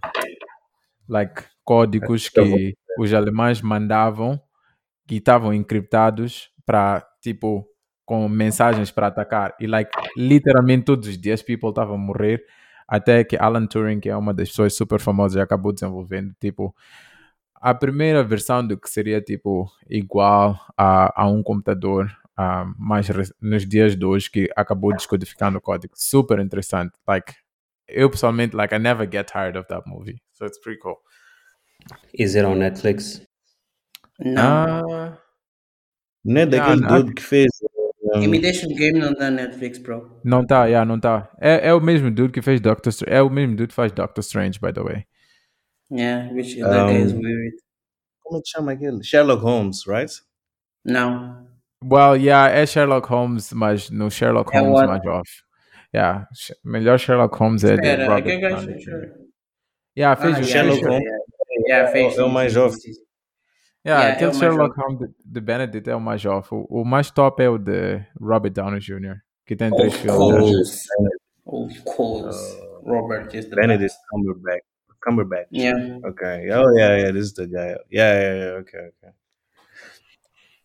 S2: like, códigos que os alemães mandavam que estavam encriptados para tipo com mensagens para atacar. E like literalmente todos os dias people estavam a morrer até que Alan Turing que é uma das pessoas super famosas acabou desenvolvendo tipo a primeira versão do que seria tipo igual a, a um computador ah, mais nos dias de hoje que acabou descodificando o código. Super interessante like eu pessoalmente like I never get tired of that movie so it's pretty cool
S4: Is it on Netflix?
S1: Não.
S3: Não é daquele
S2: não.
S3: dude fez. um,
S1: Imitation Game não dá Netflix, bro.
S2: Não tá, yeah, não tá. É, é o mesmo dude que fez Doctor Strange. É o mesmo dude que faz Doctor Strange, by the way.
S1: Yeah, which that guy is
S3: Um,
S1: weird.
S3: como é que chama aquele? Sherlock Holmes, right?
S1: Não.
S2: Well, yeah, é Sherlock Holmes, mas no Sherlock
S1: É
S2: Holmes
S1: what?
S2: mais off. Yeah, melhor Sherlock Holmes é de
S1: Espera,
S2: Robert
S1: que gajo
S2: Downey
S1: é
S2: Jr. Yeah, fez
S1: Ah,
S2: o
S3: Sherlock Holmes.
S1: yeah. Fez.
S3: É o mais jovem.
S2: Yeah,
S1: Yeah, é
S2: aquele
S1: o mais
S2: Sherlock
S1: jovem.
S2: Holmes de, de Benedict é o mais off. O, o mais top é o de Robert Downey Jr., que tem três
S1: Of
S2: filmes.
S1: Of course. Robert is the
S3: Benedict. Cumberbatch. Cumberbatch.
S1: Yeah.
S3: Okay. Oh yeah, yeah. This is the guy. Yeah, yeah, yeah. Okay, okay.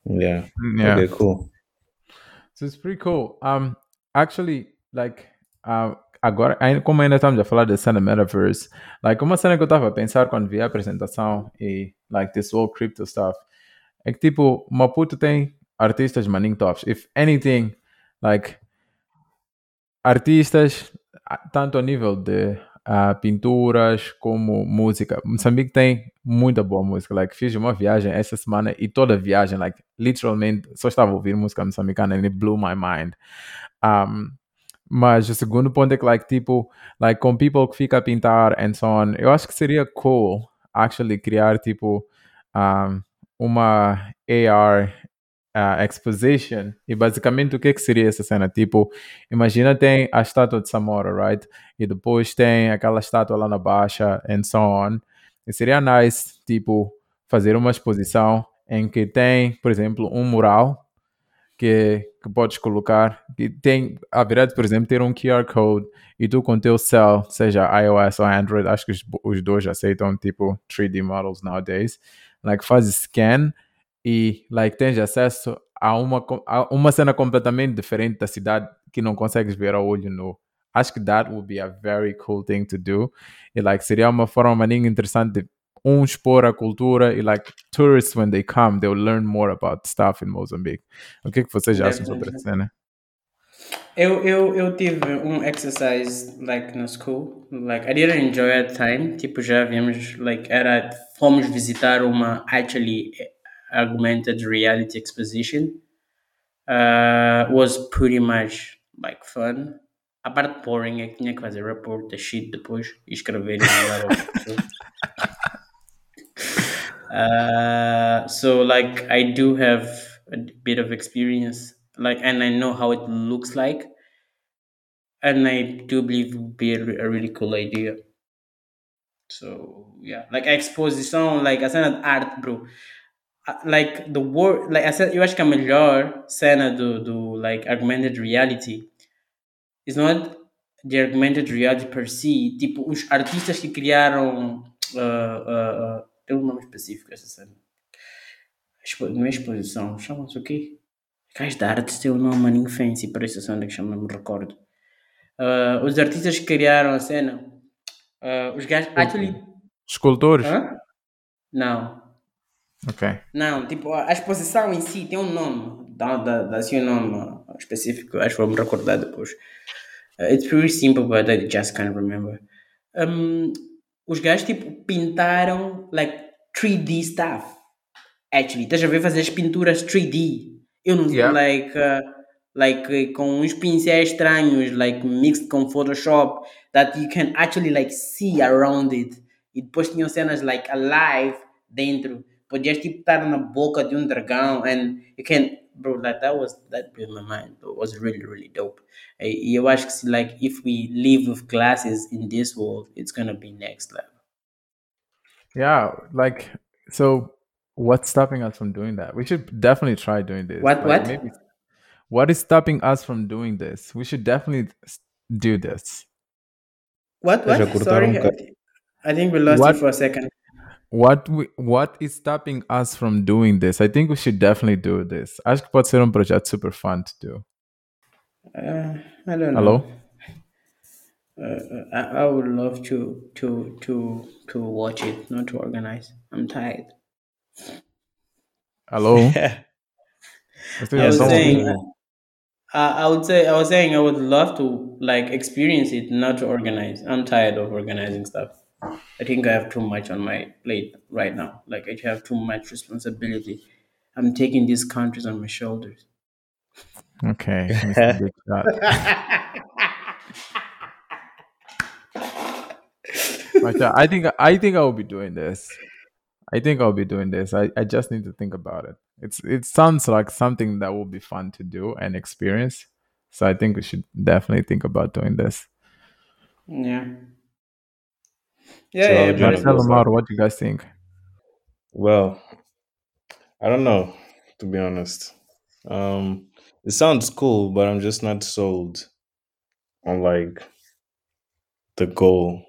S3: Yeah.
S2: Yeah.
S3: Okay, cool.
S2: So it's pretty cool. Um, actually, like, um, agora, como ainda estamos a falar da cena metaverse, like, uma cena que eu estava a pensar quando vi a apresentação e, like, this whole crypto stuff, é que, tipo, Maputo tem artistas maninho tops. If anything, like, artistas, tanto a nível de ah, pinturas como música. Moçambique tem muita boa música. Like, fiz uma viagem essa semana e toda viagem, like, literalmente, só estava a ouvir música moçambicana and it blew my mind. Um, mas o segundo ponto é que, like, tipo, like, com people que fica a pintar and so on, eu acho que seria cool, actually, criar, tipo, um, uma AR uh, exposition. E basicamente o que, que seria essa cena? Tipo, imagina tem a estátua de Samora, right? E depois tem aquela estátua lá na baixa and so on. E seria nice, tipo, fazer uma exposição em que tem, por exemplo, um mural que, que podes colocar. Tem, haverá de, por exemplo, ter um QR Code e tu com teu cell, seja iOS ou Android, acho que os, os dois aceitam tipo 3D models nowadays, like faz scan e like tens acesso a uma, a uma cena completamente diferente da cidade que não consegues ver a olho nu. Acho que that would be a very cool thing to do. E like seria uma forma maninha interessante de um expor a cultura e like tourists when they come they'll learn more about stuff in Mozambique. O que é que vocês acham sobre essa cena?
S1: Eu, eu, eu tive um exercise like na school, like I didn't enjoy at time, tipo já vimos, like era, fomos visitar uma actually augmented reality exposition, uh, was pretty much like fun. A parte boring é que tinha que fazer report da shit depois e escrever e mandar. Uh, so like I do have a bit of experience like, and I know how it looks like, and I do believe it would be a, re- a really cool idea. So yeah, like a exposição, like a cena de arte, bro. Uh, Like the word, like a cena, eu acho que a melhor cena do, do like augmented reality is not the augmented reality per se, tipo os artistas que criaram, uh, tem um nome específico essa cena. Não é exposição, chama-se o quê? Cais de arte tem um nome maninho fancy para essa cena que chama, não me recordo. Uh, os artistas que criaram a cena, uh, os gajos actually
S2: Escultores?
S1: Hã? Não.
S2: Ok.
S1: Não, tipo, a a exposição em si tem um nome. Dá, dá, dá assim um nome específico, acho que vou me recordar depois. Uh, it's pretty simple, but I just can't remember. Um, os gajos, tipo, pintaram, like, 3D stuff. Actually, estás a ver fazer as pinturas 3D. Eu não
S2: Yeah.
S1: like, uh, like, uh, com uns pincéis estranhos, like, mixed com Photoshop, that you can actually, like, see around it. E depois tinham cenas, like, alive dentro. Podias, tipo, estar na boca de um dragão, and you can, bro, like, that was, that blew my mind. It was really, really dope. E e eu acho que, se, like, if we live with glasses in this world, it's gonna be next level.
S2: Yeah, like so what's stopping us from doing that? We should definitely try doing this.
S1: What-
S2: Like,
S1: what?
S2: Maybe what is stopping us from doing this? We should definitely s- do this.
S1: What?
S3: Já
S1: What?
S3: cortaram
S1: Sorry,
S3: um ca-
S1: I think we lost
S2: What?
S1: you for a second.
S2: What we, what is stopping us from doing this? I think we should definitely do this. Acho que pode ser um projeto super fun to do.
S1: Uh, I don't know.
S2: Hello?
S1: Uh, I, I would love to to to to watch it, not to organize. I'm tired.
S2: Hello?
S1: I was saying. I, I would say, I was saying, I would love to like experience it, not to organize. I'm tired of organizing stuff. I think I have too much on my plate right now. Like I have too much responsibility. I'm taking these countries on my shoulders.
S2: Okay, Mr. Big Shot. But yeah, I think I think I will be doing this. I think I'll be doing this. I, I just need to think about it. It's it sounds like something that will be fun to do and experience. So I think we should definitely think about doing this.
S1: Yeah.
S3: So
S1: Yeah, yeah, but
S3: wanna
S2: Marcelo Mauro, what do you guys think?
S3: Well, I don't know, to be honest. Um, it sounds cool, but I'm just not sold on like the goal.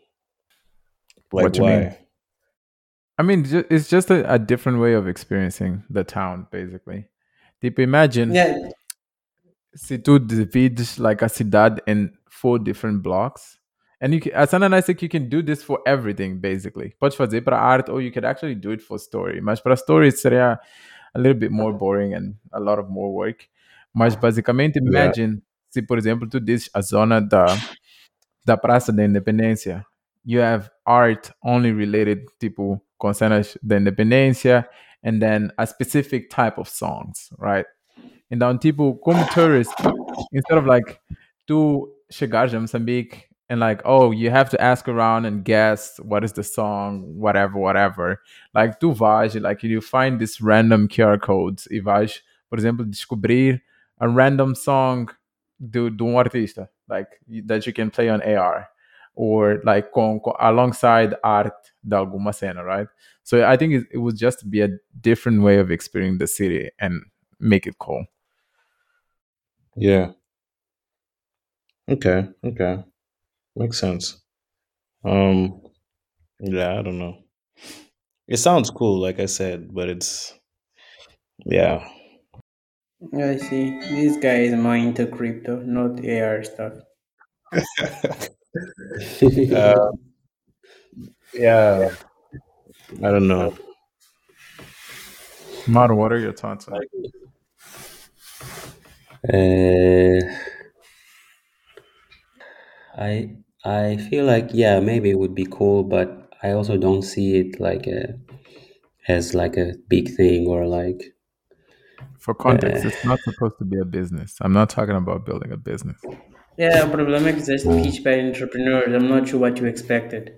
S3: Like
S2: What do you
S3: why?
S2: mean? I mean, it's just a, a different way of experiencing the town, basically. Tipo, imagine
S1: yeah,
S2: se tu divides like a cidade in four different blocks, and you can, a cena nice que you can do this for everything, basically. Podes fazer para arte, or you could actually do it for story. Mas para story seria a little bit more boring and a lot of more work. Mas ah. basicamente,
S3: Yeah.
S2: imagine se, por exemplo, tu dizes a zona da, da Praça da Independência, you have art only related, tipo, com cenas da independência, and then a specific type of songs, right? Então, tipo, como tourist, instead of like, tu chegares a Moçambique and like, oh, you have to ask around and guess what is the song, whatever, whatever. Like, tu vais, like, you find this random QR codes e vais, por exemplo, descobrir a random song do, de um artista, like, that you can play on AR or like com, com- alongside art de alguma cena, right? So I think it, it would just be a different way of experiencing the city and make it cool.
S3: Yeah. Okay. Okay. Makes sense. Um. Yeah. I don't know. It sounds cool, like I said, but it's yeah.
S1: I see. This guy is more into crypto, not AR stuff.
S3: Uh, yeah. I don't know.
S2: Mauro, what are your thoughts on it?
S4: Uh, I I feel like yeah, maybe it would be cool, but I also don't see it like a as like a big thing or like
S2: For context, uh, it's not supposed to be a business. I'm not talking about building a business.
S1: Yeah, o problema é que just pitch by entrepreneurs. I'm not sure what you expected.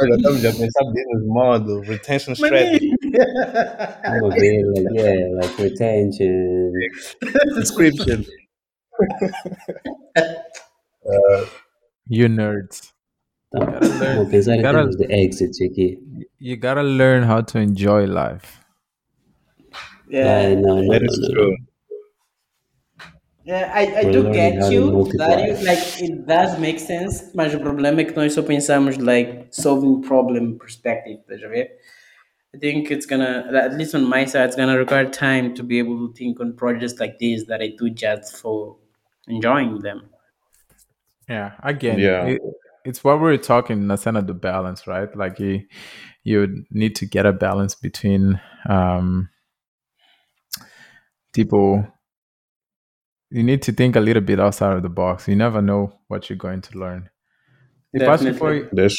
S3: Olha, estamos a pensar business model, retention strategy.
S4: I'm a bit like yeah, like retention.
S3: Description.
S2: You nerds.
S4: Tá.
S2: Gotta learn-
S4: Vou
S2: gotta-
S4: termos de exits.
S2: You gotta learn how to enjoy life.
S1: Yeah.
S4: Ai, não, não,
S3: That
S4: não,
S3: true.
S1: Yeah, I, I do get you
S4: multiply.
S1: that you like it does make sense, mas o problema é que nós só pensamos like solving problem perspective, estás a ver? I think it's gonna at least on my side it's gonna require time to be able to think on projects like this that I do just for enjoying them.
S2: Yeah, again,
S3: Yeah.
S2: it- it's what we we're talking in the sense of the balance, right? Like you, you need to get a balance between um, people. You need to think a little bit outside of the box. You never know what you're going to learn. Tipo, acho que foi,
S3: That's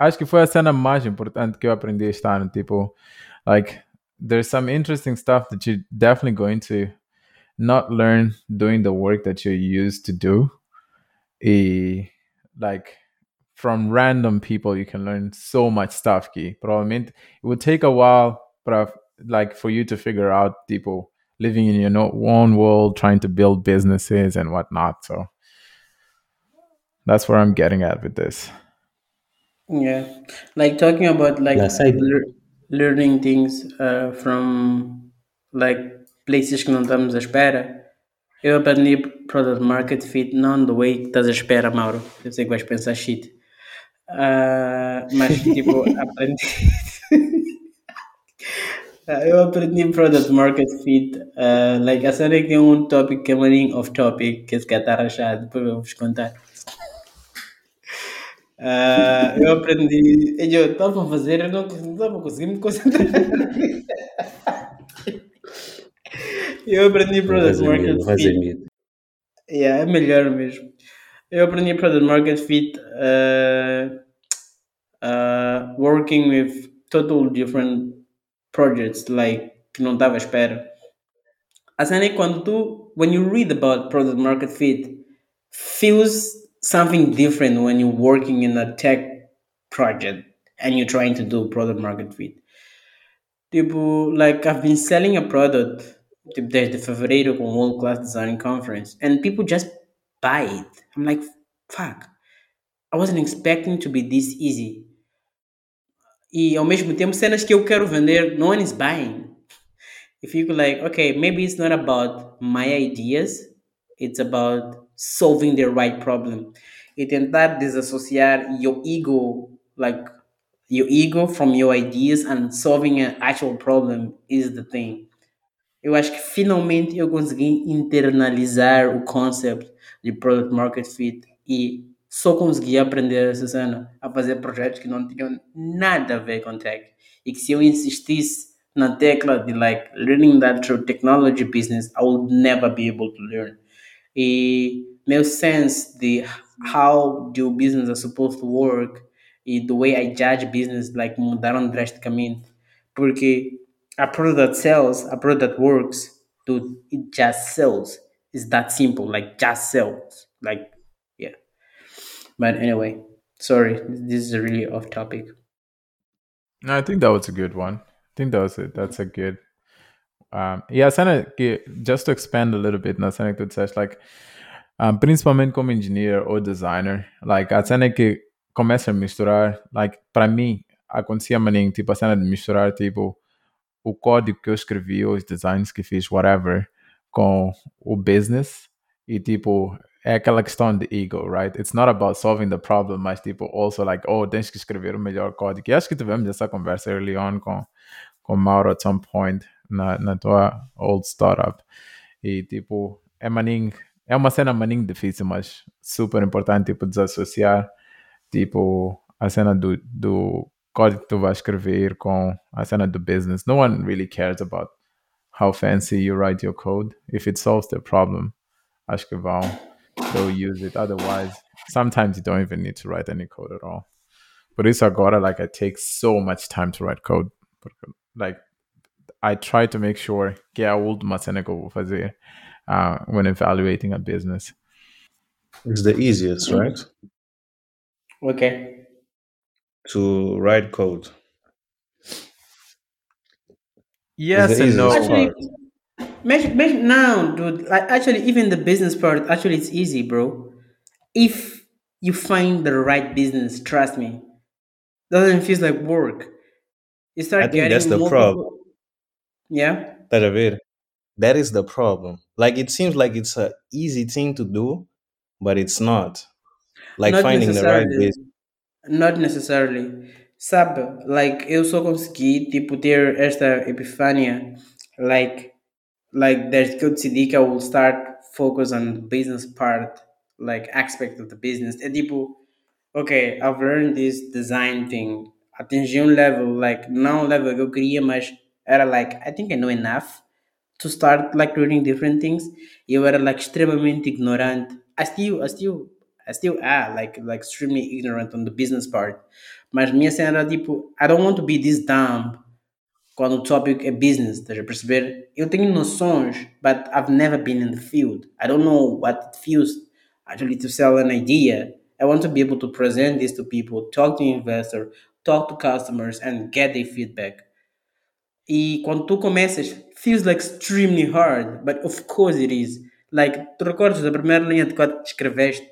S2: acho que foi a cena mais importante que eu aprendi este ano. Tipo, like, there's some interesting stuff that you're definitely going to not learn doing the work that you're used to do. E, like, from random people, you can learn so much stuff. Que probablemente it would take a while, but like for you to figure out people living in your no- own world, trying to build businesses and whatnot. So that's where I'm getting at with this.
S1: Yeah, like talking about like
S4: Yeah, side-
S1: lear- learning things uh, from like places que não estamos à espera. Eu aprendi product market fit não the way que estás à espera, Mauro. Eu sei que vais pensar shit. Ah, mas tipo, aprendi. Ah, eu aprendi product market fit. ah, like, a cena é que tem um topic que é maninho off topic, que esse cara está rachado, depois eu vou-vos contar. Ah, eu aprendi. Eu estava a fazer, eu não não estava conseguindo me concentrar. eu aprendi Product Market Fit. Yeah, é melhor mesmo. Eu aprendi Product Market Fit uh, uh, working with total different projects, like que não estava à espera. A cena é quando tu, when you read about Product Market Fit, feels something different when you're working in a tech project and you're trying to do Product Market Fit. Tipo, like I've been selling a product tipo, desde fevereiro World Class Design Conference and people just buy it. I'm like, fuck. I wasn't expecting to be this easy. E ao mesmo tempo, cenas que eu quero vender, no one is buying. If you could like, okay, maybe it's not about my ideas, it's about solving the right problem. E tentar desassociar your ego, like your ego from your ideas and solving an actual problem is the thing. Eu acho que finalmente eu consegui internalizar o concept de product market fit e só consegui aprender essa cena a fazer projetos que não tinham nada a ver com tech. E que se eu insistisse na tecla de like learning that through technology business, I would never be able to learn. E meu sense de how the business is supposed to work e the way I judge business like mudaram drasticamente. Porque a product that sells, a product that works, dude, it just sells. It's that simple, like just sells. Like, yeah. But anyway, sorry, this is really off topic.
S2: No, I think that was a good one. I think that was it. That's a good. Um, yeah, Sana, just to expand a little bit, na cena que tu like, um, principalmente como engineer ou designer, like, a cena que começa a misturar, like, para mim, acontecia maninho, tipo, a cena de misturar, tipo, o código que eu escrevi, os designs que fiz, whatever, com o business, e, tipo, é aquela questão de ego, right? It's not about solving the problem, mas, tipo, also, like, oh, tens que escrever o melhor código. E acho que tivemos essa conversa early on com, com Mauro at some point, na, na tua old startup. E, tipo, é maninho, é uma cena maninho difícil, mas super importante, tipo, desassociar, tipo, a cena do, do código que tu vais escrever com a cena do business. No one really cares about how fancy you write your code. If it solves the problem, acho que vão, they'll use it. Otherwise, sometimes you don't even need to write any code at all. Por isso agora, like, I take so much time to write code. Like, I try to make sure que é a última cena que eu vou fazer uh, when evaluating a business.
S3: It's the easiest, right?
S1: Okay.
S3: To write code.
S2: yes
S3: the
S2: and no.
S1: Actually,
S3: part.
S1: mention, mention now, dude. Like, actually, even the business part, actually, it's easy, bro. If you find the right business, trust me, doesn't feel like work. You
S3: I
S1: start
S3: think that's
S1: getting
S3: the problem.
S1: multiple. Yeah,
S3: Estás a ver? That is the problem. Like it seems like it's a easy thing to do, but it's not. Like
S1: not
S3: finding the right business.
S1: Not necessarily. Sabe, like, eu só consegui, tipo, ter esta epifânia, like, like, desde que eu decidi que I will start focus on the business part, like, aspect of the business. É tipo, okay, I've learned this design thing. Atingi um level, like, não um level que eu queria, mas era like, I think I know enough to start like learning different things. Eu era like extremamente ignorante. I still, I still, I still are like like extremely ignorant on the business part. Mas minha cena era tipo, I don't want to be this dumb quando o topic é business, estás a perceber? Eu tenho noções, but I've never been in the field. I don't know what it feels actually to sell an idea. I want to be able to present this to people, talk to investors, talk to customers, and get their feedback. E quando tu começas, feels like extremely hard, but of course it is. Like, tu recordas da primeira linha de que escreveste?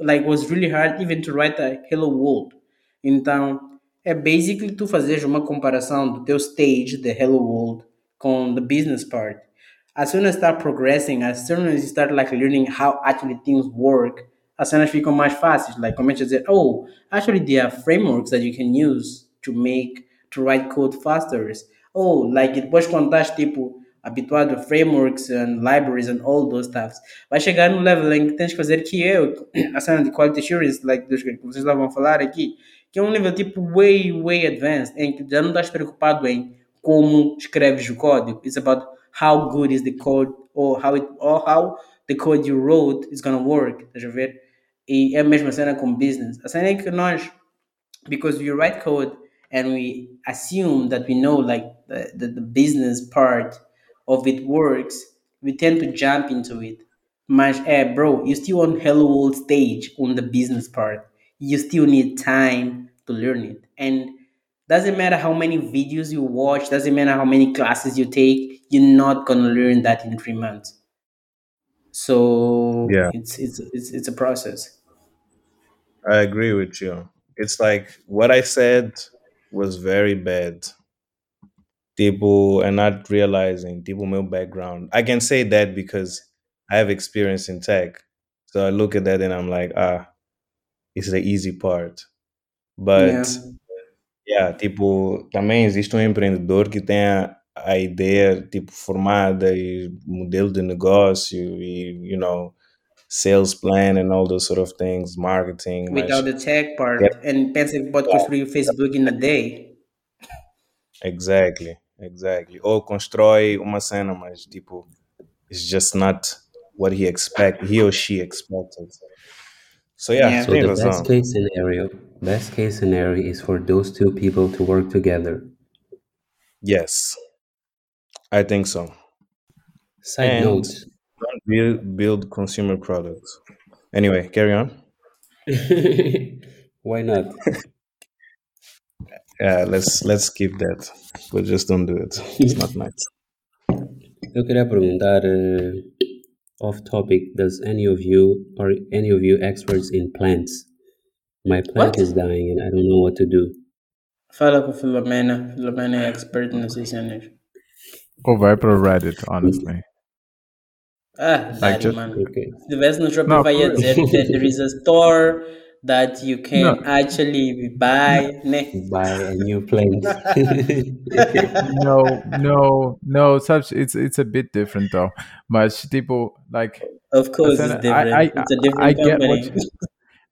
S1: Like, was really hard even to write a hello world. Então, é basically tu fazeres uma comparação do teu stage, the hello world, com the business part. As soon as start progressing, as soon as you start like learning how actually things work, as soon cenas ficam mais fáceis. Like, começa a dizer, oh, actually there are frameworks that you can use to make, to write code faster. Oh, like depois estás tipo habituado a frameworks and libraries and all those stuffs, vai chegar no level em que tens que fazer que eu, a cena de quality assurance, like dos que vocês lá vão falar aqui, que é um nível tipo way, way advanced, em que já não estás preocupado em como escreves o código. It's about how good is the code or how it or how the code you wrote is gonna work. Estás a ver? E é a mesma cena com business. A cena é que nós, because we write code and we assume that we know like the, the, the business part of it works, we tend to jump into it. Mas é, bro, you still on Hello World stage on the business part. You still need time to learn it. And doesn't matter how many videos you watch, doesn't matter how many classes you take, you're not gonna learn that in three months. So
S3: Yeah.
S1: it's it's it's it's a process.
S3: I agree with you. It's like what I said was very bad. People and not realizing people my background. I can say that because I have experience in tech. So I look at that and I'm like, ah, it's the easy part. But
S1: Yeah.
S3: yeah, tipo, também existe um empreendedor que tem a, a ideia tipo formada e modelo de negócio e you know sales plan and all those sort of things, marketing, mas
S1: Without the tech part
S3: Yep.
S1: and pensa que pode construir o Facebook in a day.
S3: exactly, exactly. Ou constrói uma cena, mas tipo it's just not what he expect he or she expected. So yeah,
S1: Yeah.
S4: So the
S3: razão.
S4: best case scenario, best case scenario is for those two people to work together.
S3: Yes. I think so.
S4: Side
S3: And
S4: note,
S3: don't build, build consumer products. Anyway, carry on.
S4: why not?
S3: Yeah, let's let's skip that. But just don't do it. It's not nice.
S4: Eu queria perguntar, uh, off topic, does any of you or any of you experts in plants? My plant
S1: What?
S4: is dying and I don't know what to do.
S1: Fala com Filomena. Filomena é expert nessas cenas.
S2: Ou vai para o Reddit, honestly.
S1: Ah,
S2: Like
S1: Dário,
S2: just-
S1: mano.
S4: Okay.
S1: Se tivesse no Shopify ia dizer that there is a store that you can
S2: Não.
S1: actually buy, né?
S4: Buy a new plant.
S2: no, no, no. Such it's it's a bit different though. Mas tipo, like
S1: Of course, it's different.
S2: I- I-
S1: it's a different
S2: I get what
S1: company.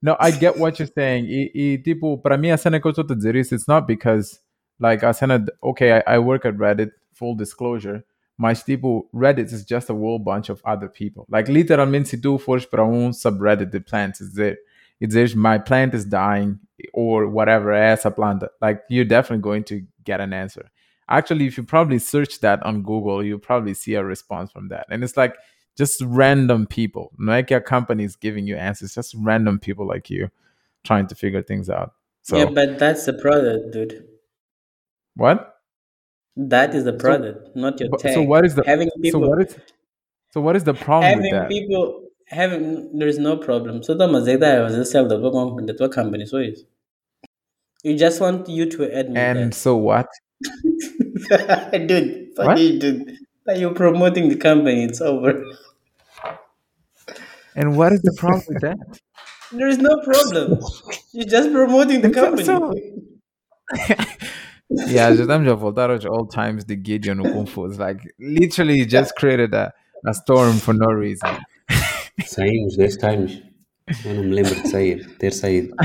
S2: No, I get what you're saying. E, e tipo, para mim a cena que eu estou a dizer isso, it's not because like a cena, okay, I, I work at Reddit, full disclosure, mas tipo, Reddit is just a whole bunch of other people. Like literalmente se tu fores para um subreddit de plants, is dizer, e dizeres my plant is dying or whatever é essa planta, like you're definitely going to get an answer. Actually, if you probably search that on Google, you'll probably see a response from that. And it's like just random people. É que company is giving you answers, just random people like you trying to figure things out. So
S1: Yeah, but that's the product, dude.
S2: what?
S1: That is the product, not your tag.
S2: so what is the
S1: having people
S2: so what is so what is the problem with
S1: having people having there is no problem. So the mazeta was a sell the company the company so is. You just want you to admit
S2: And so what?
S1: that. dude,
S2: What?
S1: dude. You're promoting the company, it's over.
S2: And what is the problem with that?
S1: There is no problem. You're just promoting the company.
S2: so- yeah, já estamos a voltar aos old times the Gideon no Kung Fu. It's like literally just created a, a storm for no reason.
S4: Saímos 10 times. Eu não me lembro de sair, ter saído.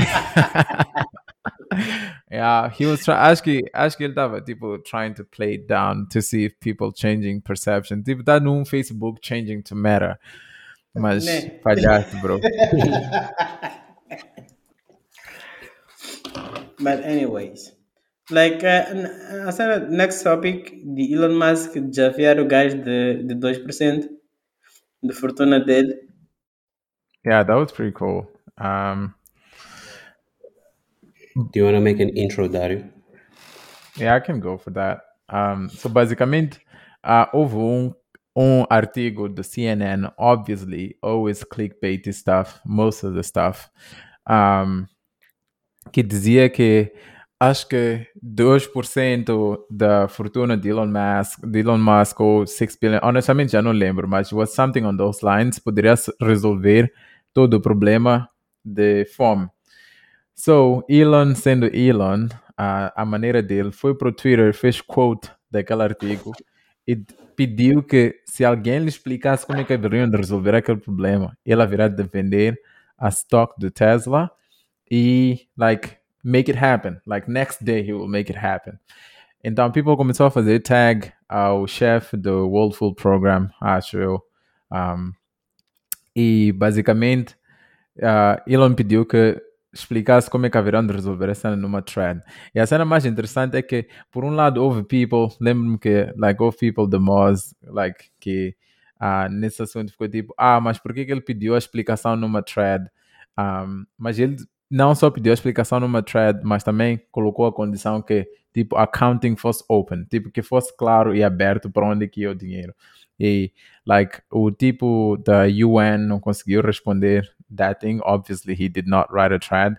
S2: Yeah, he was trying. Acho que, acho que ele estava tipo trying to play it down to see if people changing perception. Tipo, tá num Facebook changing to Meta. Mas
S1: Né.
S2: falhaste, bro.
S1: But anyways, like uh, n- I said, next topic, the Elon Musk desafiar o gajo de, de 2% de fortuna dele.
S2: Yeah, that was pretty cool. Um,
S4: Do you want to make an intro, Dario?
S2: Yeah, I can go for that. Um, so basicamente, uh, houve um, um artigo do CNN, obviously, always clickbaity stuff, most of the stuff, um, que dizia que acho que 2% da fortuna de Elon Musk, de Elon Musk ou 6 billion, honestamente já não lembro, mas was something on those lines, poderia resolver todo o problema de fome. So, Elon sendo Elon, a, a maneira dele foi pro Twitter, fez quote daquele artigo e pediu que se alguém lhe explicasse como é que haveriam de resolver aquele problema, ele haverá de vender a stock do Tesla e, like, make it happen. Like, next day he will make it happen. Então, people começou a fazer tag ao chefe do World Food Program, acho eu. Um, e, basicamente, uh, Elon pediu que explicasse como é que haverão de resolver essa cena numa thread. E a cena mais interessante é que, por um lado, houve people, lembro-me que, like, houve people de Moz, like, que ah, nesse assunto ficou tipo, ah, mas por que, que ele pediu a explicação numa thread? Um, mas ele não só pediu a explicação numa thread, mas também colocou a condição que, tipo, accounting fosse open, tipo, que fosse claro e aberto para onde que ia o dinheiro. E, like, o tipo da UN não conseguiu responder that thing. Obviously, he did not write a thread.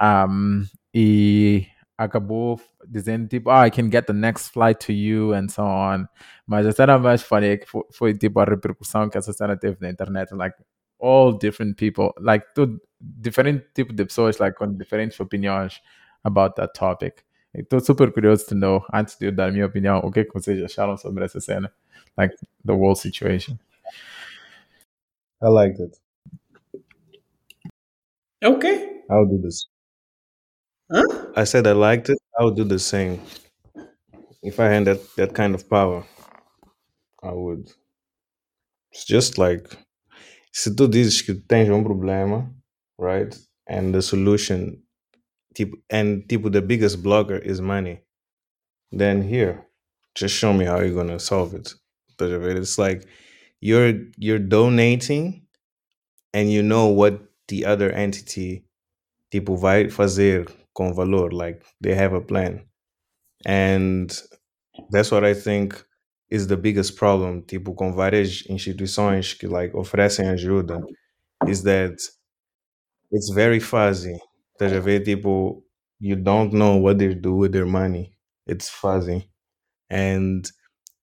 S2: Um, e acabou dizendo, tipo, ah, I can get the next flight to you and so on. Mas a cena mais funny é foi, foi, tipo, a repercussão que essa cena teve na internet. Like, all different people, like, tudo, diferente tipo de pessoas, like, com diferentes opiniões about that topic. Estou super curioso to know, antes de eu dar a minha opinião, o que, é que vocês acharam sobre essa cena. Like, the whole situation.
S3: I liked it.
S1: Okay.
S3: I'll do this.
S1: Huh?
S3: I said I liked it. I'll do the same. If I had that, that kind of power, I would. It's just like se tu dizes que tens um problema, right? And the solution, tipo, and tipo the biggest blocker is money. Then here, just show me how you're gonna solve it. It's like you're you're donating, and you know what the other entity tipo vai fazer com valor. Like they have a plan, and that's what I think is the biggest problem. Tipo com várias instituições que like oferecem ajuda, is that it's very fuzzy. Estás a ver? Tipo you don't know what they do with their money. It's fuzzy, and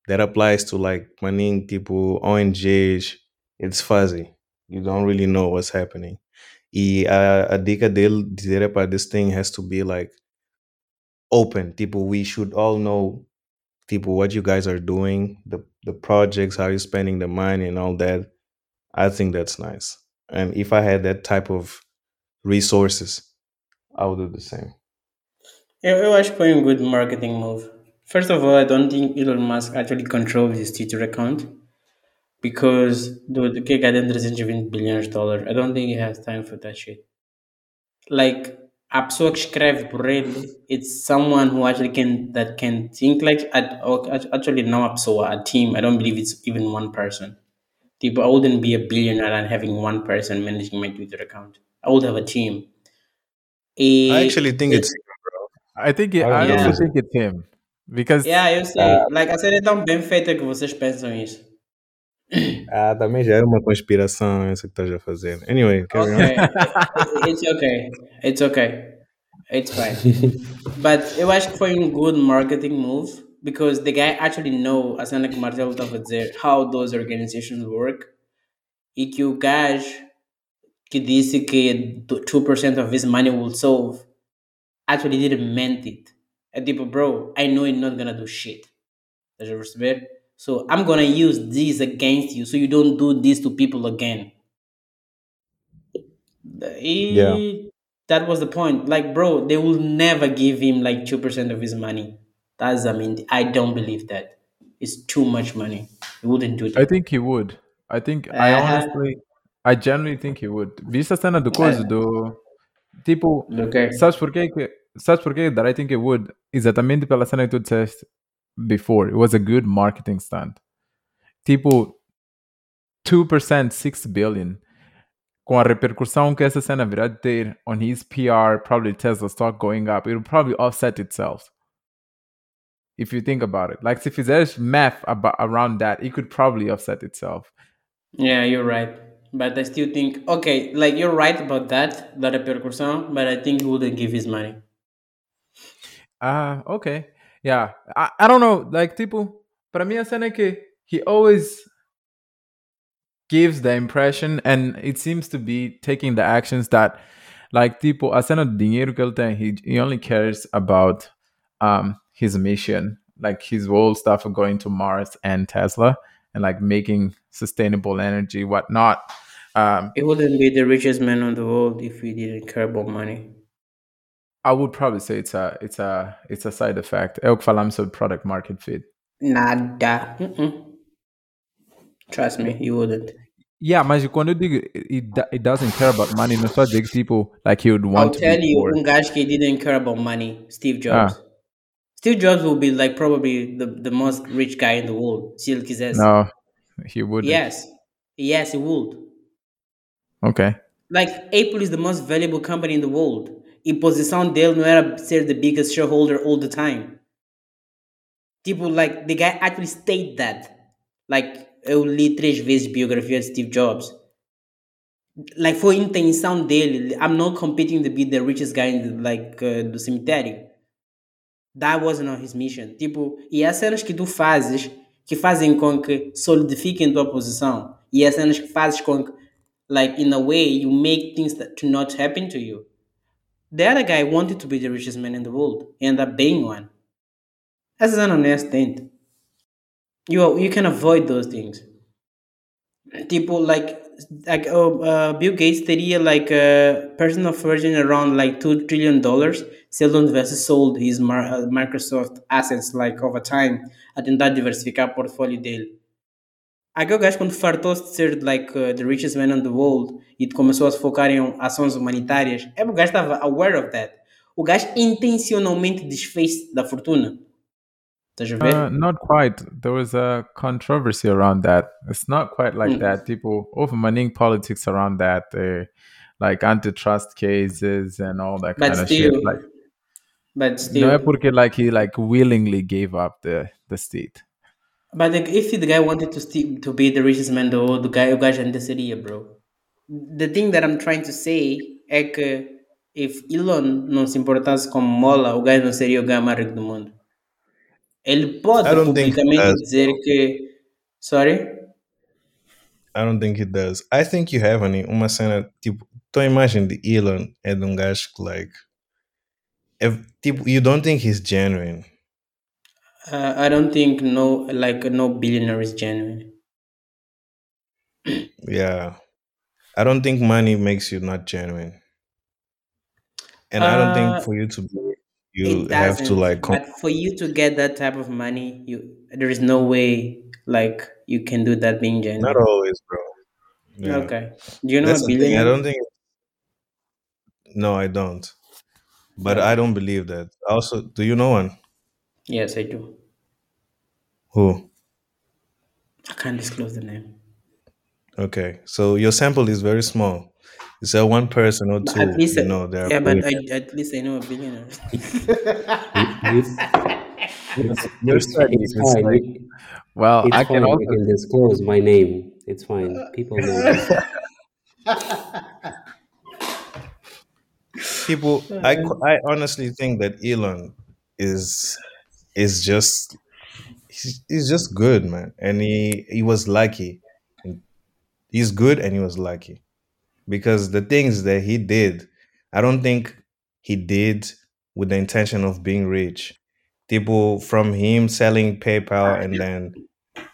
S3: that applies to like money tipo ONGs. It's fuzzy. You don't really know what's happening. E a, a dica dele dizer "Epá, this thing has to be like open. Tipo, we should all know people what you guys are doing, the the projects, how you're spending the money and all that. I think that's nice. And if I had that type of resources, I would do the same.
S1: Acho que foi um good marketing move. First of all, I don't think Elon Musk actually controls his Twitter account because dude, que é 320 bilhões de dólares? I don't think he has time for that shit. Like, a pessoa que it's someone who actually can, that can think like, at- actually não a a team. I don't believe it's even one person. I wouldn't be a billionaire and having one person managing my Twitter account. I would have a team.
S3: I
S1: E-
S3: actually think it's
S2: I think it,
S3: I
S2: I
S1: don't
S2: also think it's him. Because
S1: Yeah, eu sei. like, a série é tão bem feita que vocês pensam isso.
S3: Ah, também já era uma conspiração essa que estás a fazer. Anyway, carry on.
S1: Okay, it's okay. It's okay. It's fine. But eu acho que foi um good marketing move because the guy actually know, a cena que o Marcelo estava a dizer, how those organizations work e que o gajo que 2% of his money will solve actually didn't meant it. É tipo, bro, I know you're not gonna do shit. Estás a perceber? So I'm gonna use this against you so you don't do this to people again.
S3: Yeah.
S1: that was the point. Like, bro, they will never give him like 2% of his money. That's, I mean, I don't believe that. It's too much money. He wouldn't do that.
S2: I think he would. I think I
S1: Uh-huh.
S2: honestly, I genuinely think he would. Viste a cena do coisa eh, do tipo,
S1: Okay.
S2: sabes porquê que sabes porquê that I think it would? Exatamente pela cena que tu disseste before. It was a good marketing stunt. Tipo 2%, 6 billion. Com a repercussão que essa cena virá ter on his PR, probably Tesla stock going up, it'll probably offset itself. If you think about it. Like se fizeres math about, around that, it could probably offset itself.
S1: Yeah, you're right. But I still think, okay, like you're right about that, the repercussion, but I think he wouldn't give his money.
S2: Ah, okay. Yeah. I, I don't know. Like, tipo, para mim a cena que he always gives the impression and it seems to be taking the actions that, like, tipo, a cena do dinheiro que ele tem, he, he only cares about um his mission, like his whole stuff of going to Mars and Tesla and like making sustainable energy, whatnot. Um,
S1: He wouldn't be the richest man on the world if he didn't care about money.
S2: I would probably say it's a it's a it's a side effect. É o que falamos sobre product market fit.
S1: Nada. Mm-mm. Trust me, he wouldn't.
S2: Yeah, mas quando eu digo it, it doesn't care about money, não só que tipo like he would want I'll to
S1: tell
S2: be
S1: you,
S2: poor.
S1: que didn't care about money, Steve Jobs. Steve Jobs will be like probably the, the most rich guy in the world, se ele quisesse.
S2: No, he wouldn't.
S1: Yes. Yes, he would.
S2: Okay.
S1: Like, Apple is the most valuable company in the world. E posição dele não era ser the biggest shareholder all the time. Tipo, like, the guy actually stated that. Like, eu li três vezes biografia de Steve Jobs. Like, foi intenção dele. I'm not competing to be the richest guy in the, like, uh, do. That wasn't on his mission. Tipo, e há cenas que tu fazes que fazem com que solidifiquem tua posição. E há cenas que fazes com que, like, in a way, you make things that to not happen to you. The other guy wanted to be the richest man in the world. He ended up being one. Essa an honest acidente. You, you can avoid those things. People like, like uh, uh, Bill Gates teria like a person of fortune around like two trillion dollars se ele não sold his Mar- uh, Microsoft assets like over time a tentar that diversified portfólio dele. Aquele gajo quando fartou-se de ser like uh, the richest man in the world e começou a se focar em ações humanitárias, é o gajo estava aware of that. O gajo intencionalmente desfez da fortuna. Estás a ver?
S2: Uh, not quite. There was a controversy around that. It's not quite like
S1: Mm.
S2: that. People overmanning politics around that, uh, like antitrust cases and all that
S1: but
S2: kind of
S1: still,
S2: shit. Like,
S1: but still,
S2: no é porque like he like willingly gave up the the state.
S1: But like, if the guy wanted to sti- to be the richest man in the world, the guy, o gajo ainda seria, bro. The thing that I'm trying to say é que if Elon não se importasse com mola, o gajo não seria o gajo mais rico do mundo. Ele pode
S3: I don't think he
S1: publicamente
S3: does.
S1: dizer que. Sorry?
S3: I don't think it does. I think you have any uma cena tipo, tua imagem de Elon é de um gajo que like if, tipo, you don't think he's genuine.
S1: Uh, I don't think no like no billionaire is genuine.
S3: Yeah. I don't think money makes you not genuine. And I don't
S1: Uh,
S3: think for you to be you have to like com-
S1: but for you to get that type of money, you there is no way like you can do that being genuine.
S3: not always, bro. Yeah.
S1: Okay. Do you know
S3: That's
S1: a
S3: the thing. I don't think No, I don't. But I don't believe that. Also, do you know one?
S1: Yes, I do.
S3: Who?
S1: I can't disclose the name.
S3: Okay. So your sample is very small. Is there one person or
S1: But
S3: two
S1: at least,
S3: you know there are
S1: yeah, but? I, at least I know a billionaire.
S4: You- It's,
S3: Your
S4: it's,
S3: studies,
S4: it's
S3: it's
S4: fine.
S3: like-
S4: You-
S2: Well,
S4: it's
S2: I
S4: fine.
S2: can
S4: You
S2: also
S4: can disclose my name. It's fine. People know. this.
S3: people I, qu- I honestly think that elon is is just he's, he's just good man. And he he was lucky. He's good and he was lucky. Because the things that he did i don't think he did with the intention of being rich. People from him selling paypal and then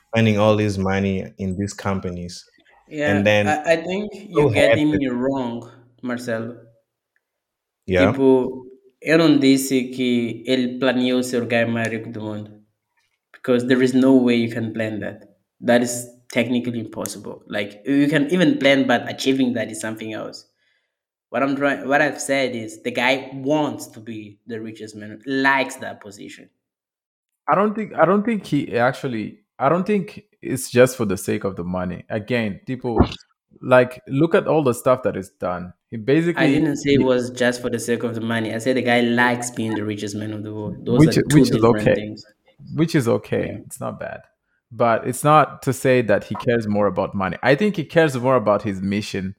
S3: spending all his money in these companies.
S1: Yeah,
S3: And then-
S1: I, I think you're getting me wrong, Marcelo.
S3: yeah?
S1: Tipo, eu não disse que ele planeou ser o guy mais rico do mundo. Because there is no way you can plan that. That is technically impossible. Like you can even plan, but achieving that is something else. What I'm trying, what I've said is the guy wants to be the richest man, likes that position.
S2: I don't think I don't think he actually I don't think it's just for the sake of the money. Again, people like look at all the stuff that is done. He basically
S1: I didn't say it was just for the sake of the money. I said the guy likes being the richest man of the world. Those
S2: Which-
S1: are two
S2: which is okay.
S1: things.
S2: which is okay.
S1: Yeah.
S2: It's not bad. But it's not to say that he cares more about money. I think he cares more about his mission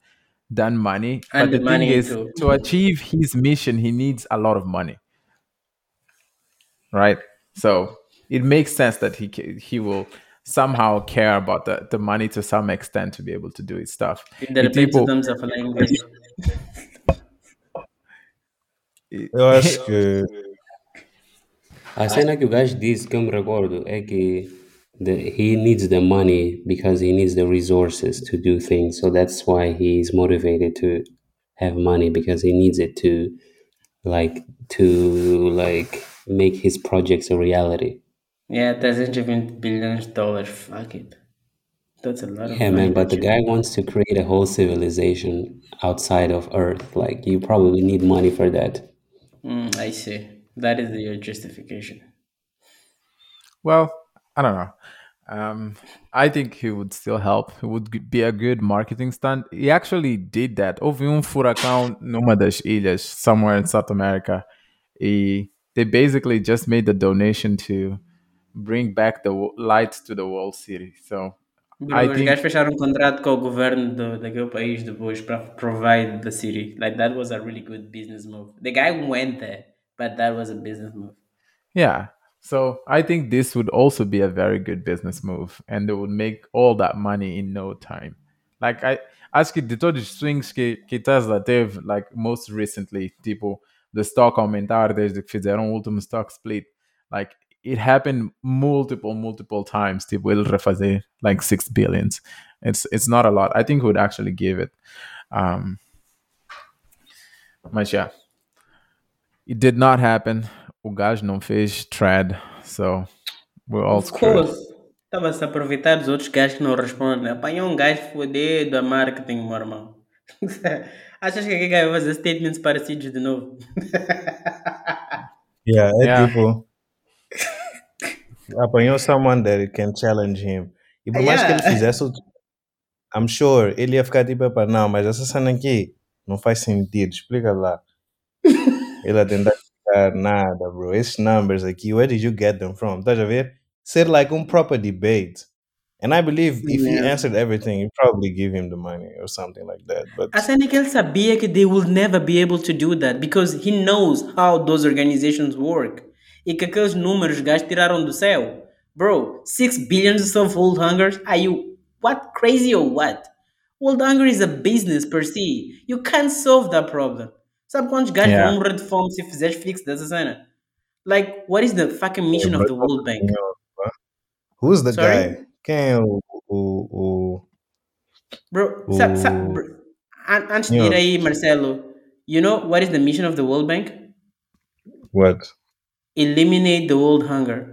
S2: than money.
S1: And
S2: but
S1: the
S2: the,
S1: money
S2: thing is,
S1: too.
S2: to achieve his mission, he needs a lot of money. Right? So it makes sense that he he will somehow care about the, the money to some extent to be able to do his stuff.
S1: De Repente
S2: tipo,
S1: estamos a falar inglês.
S3: eu acho que
S4: A cena que o gajo disse que eu um me recordo é que the, he needs the money because he needs the resources to do things. So that's why he's motivated to have money because he needs it to like to like make his projects a reality.
S1: Yeah, 320 billions de dólares. Fuck it. That's a lot of
S4: Yeah,
S1: money.
S4: man, but the
S1: that you-
S4: guy wants to create a whole civilization outside of Earth. Like you probably need money for that.
S1: Mm, I see. That is your justification.
S2: Well, I don't know. Um, I think he would still help. It would g- be a good marketing stunt. He actually did that. Houve um furacão numa das ilhas, somewhere in South America. E they basically just made the donation to bring back the w- lights to the wall city. So
S1: Bro,
S2: I
S1: os
S2: think-
S1: gajos fecharam um contrato com o governo do, daquele país depois para provide the city. Like, that was a really good business move. The guy went there, but that was a business move.
S2: Yeah. So I think this would also be a very good business move and they would make all that money in no time. Like I acho que de todos os swings que, que Tesla teve, like most recently, tipo, the stock aumentar desde que fizeram o último stock split, like it happened multiple, multiple times, tipo, ele refazer like six billions. It's it's not a lot. I think he would actually give it. Um mas yeah. It did not happen. O gajo não fez thread, so we're all
S1: Of
S2: screwed.
S1: course. Estava-se a aproveitar dos outros gajos que não respondem. Apanhou um gajo fodido a marketing, meu irmão. Achas que aquele gajo vai fazer statements parecidos de novo?
S3: Yeah, é
S2: Yeah.
S3: tipo. Apanhou someone that can challenge him. E por mais que ele
S1: Yeah.
S3: fizesse, I'm sure ele ia ficar tipo, "Epa, não, mas essa cena aqui não faz sentido, explica lá. ele ia tentar explicar nada, bro. Esses numbers aqui, where did you get them from? Estás a ver? Ser like um proper debate. And I believe if he answered everything, you'd probably give him the money or something like that. But
S1: A cena é que ele sabia que they will never be able to do that because he knows how those organizations work. E que aqueles números os gajos tiraram do céu. Bro, 6 billions of world hungers? Are you what crazy or what? World hunger is a business per se. You can't solve that problem. Sabe quantos gajos
S2: Yeah.
S1: vão morrer de fome se fizeres fixo dessa cena? Like, what is the fucking mission of the World Bank?
S3: who's the
S1: Sorry?
S3: guy? Quem é o, o, o
S1: Bro, sa, sa,
S3: O-
S1: bro, an- antes de ir aí, Marcelo, you know what is the mission of the World Bank?
S3: what?
S1: Eliminate the world hunger.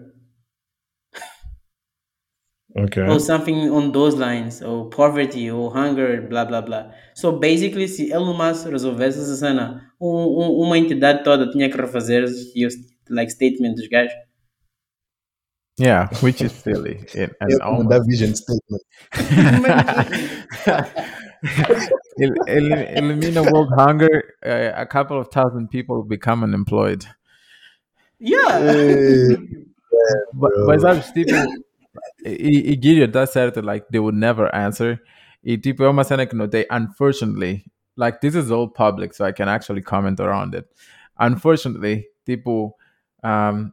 S3: Okay.
S1: or something on those lines, or poverty, or hunger, blah blah blah. So basically, se Elon Musk resolvesse essa cena, um, um, uma entidade toda tinha que refazer os like statement dos gajos.
S2: Yeah, which is silly. It, and
S3: Yeah,
S2: almost-
S3: that vision statement.
S2: El- el- elimina world hunger, uh, a couple of thousand people become unemployed.
S1: Yeah.
S3: Hey,
S2: But,
S3: bro.
S2: mas sabes, tipo, e, e Gideon tá certo, like, they would never answer. E tipo, é uma cena que notei, unfortunately, like, this is all public, so I can actually comment around it. Unfortunately, tipo, um,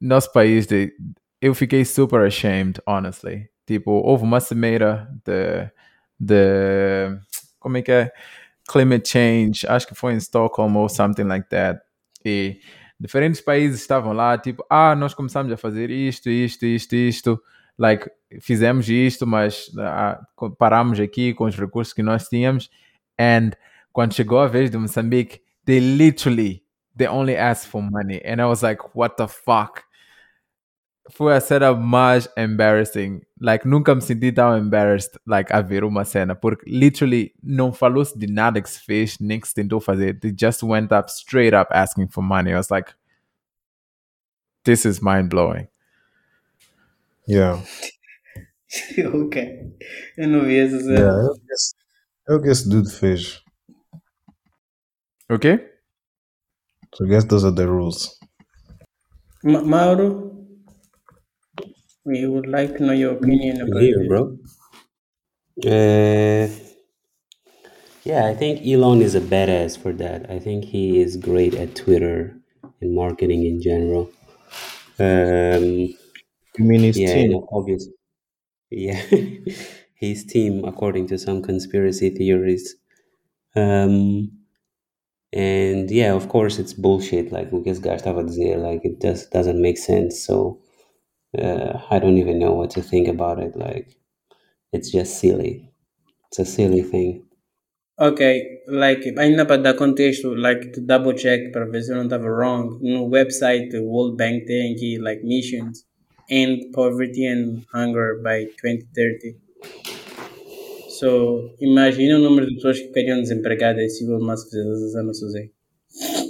S2: nosso país, de, eu fiquei super ashamed, honestly. Tipo, houve uma cimeira de, de, como é que é? Climate change, acho que foi em Stockholm ou something like that. E diferentes países estavam lá, tipo, ah, nós começamos a fazer isto, isto, isto, isto, like, fizemos isto, mas ah, paramos aqui com os recursos que nós tínhamos. And quando chegou a vez de Moçambique, they literally, they only asked for money. And I was like, what the fuck? Foi a cena mais embarrassing. Like, nunca me senti tão embarrassed, like, a ver uma cena. Porque, literally, não falou-se de nada que se fez, nem que se tentou fazer. They just went up, straight up, asking for money. I was like, this is mind-blowing.
S3: Yeah.
S1: ok. Eu não vi essa cena.
S3: Yeah, eu guess, eu guess dude fez.
S2: Okay?
S3: So I guess those are the rules.
S1: Ma- Mauro, we would like to know your opinion about
S4: here,
S1: it.
S4: bro. Uh, yeah, I think Elon is a badass for that. I think he is great at Twitter and marketing in general. Um,
S3: You mean his
S4: yeah,
S3: team?
S4: and obvious. Yeah, his team, according to some conspiracy theories. Um, and yeah, of course, it's bullshit. Like Lucas Gastava dizer, like it just doesn't make sense. So uh, I don't even know what to think about it. Like it's just silly. It's a silly thing.
S1: Ok, like, ainda para dar contexto, like, to double check para ver se eu não estava wrong, no website do World Bank tem aqui, like, missions, end poverty and hunger by 2030. So, imagina o número de pessoas que ficariam desempregadas se o Elon Musk fizesse essa cena sozinho.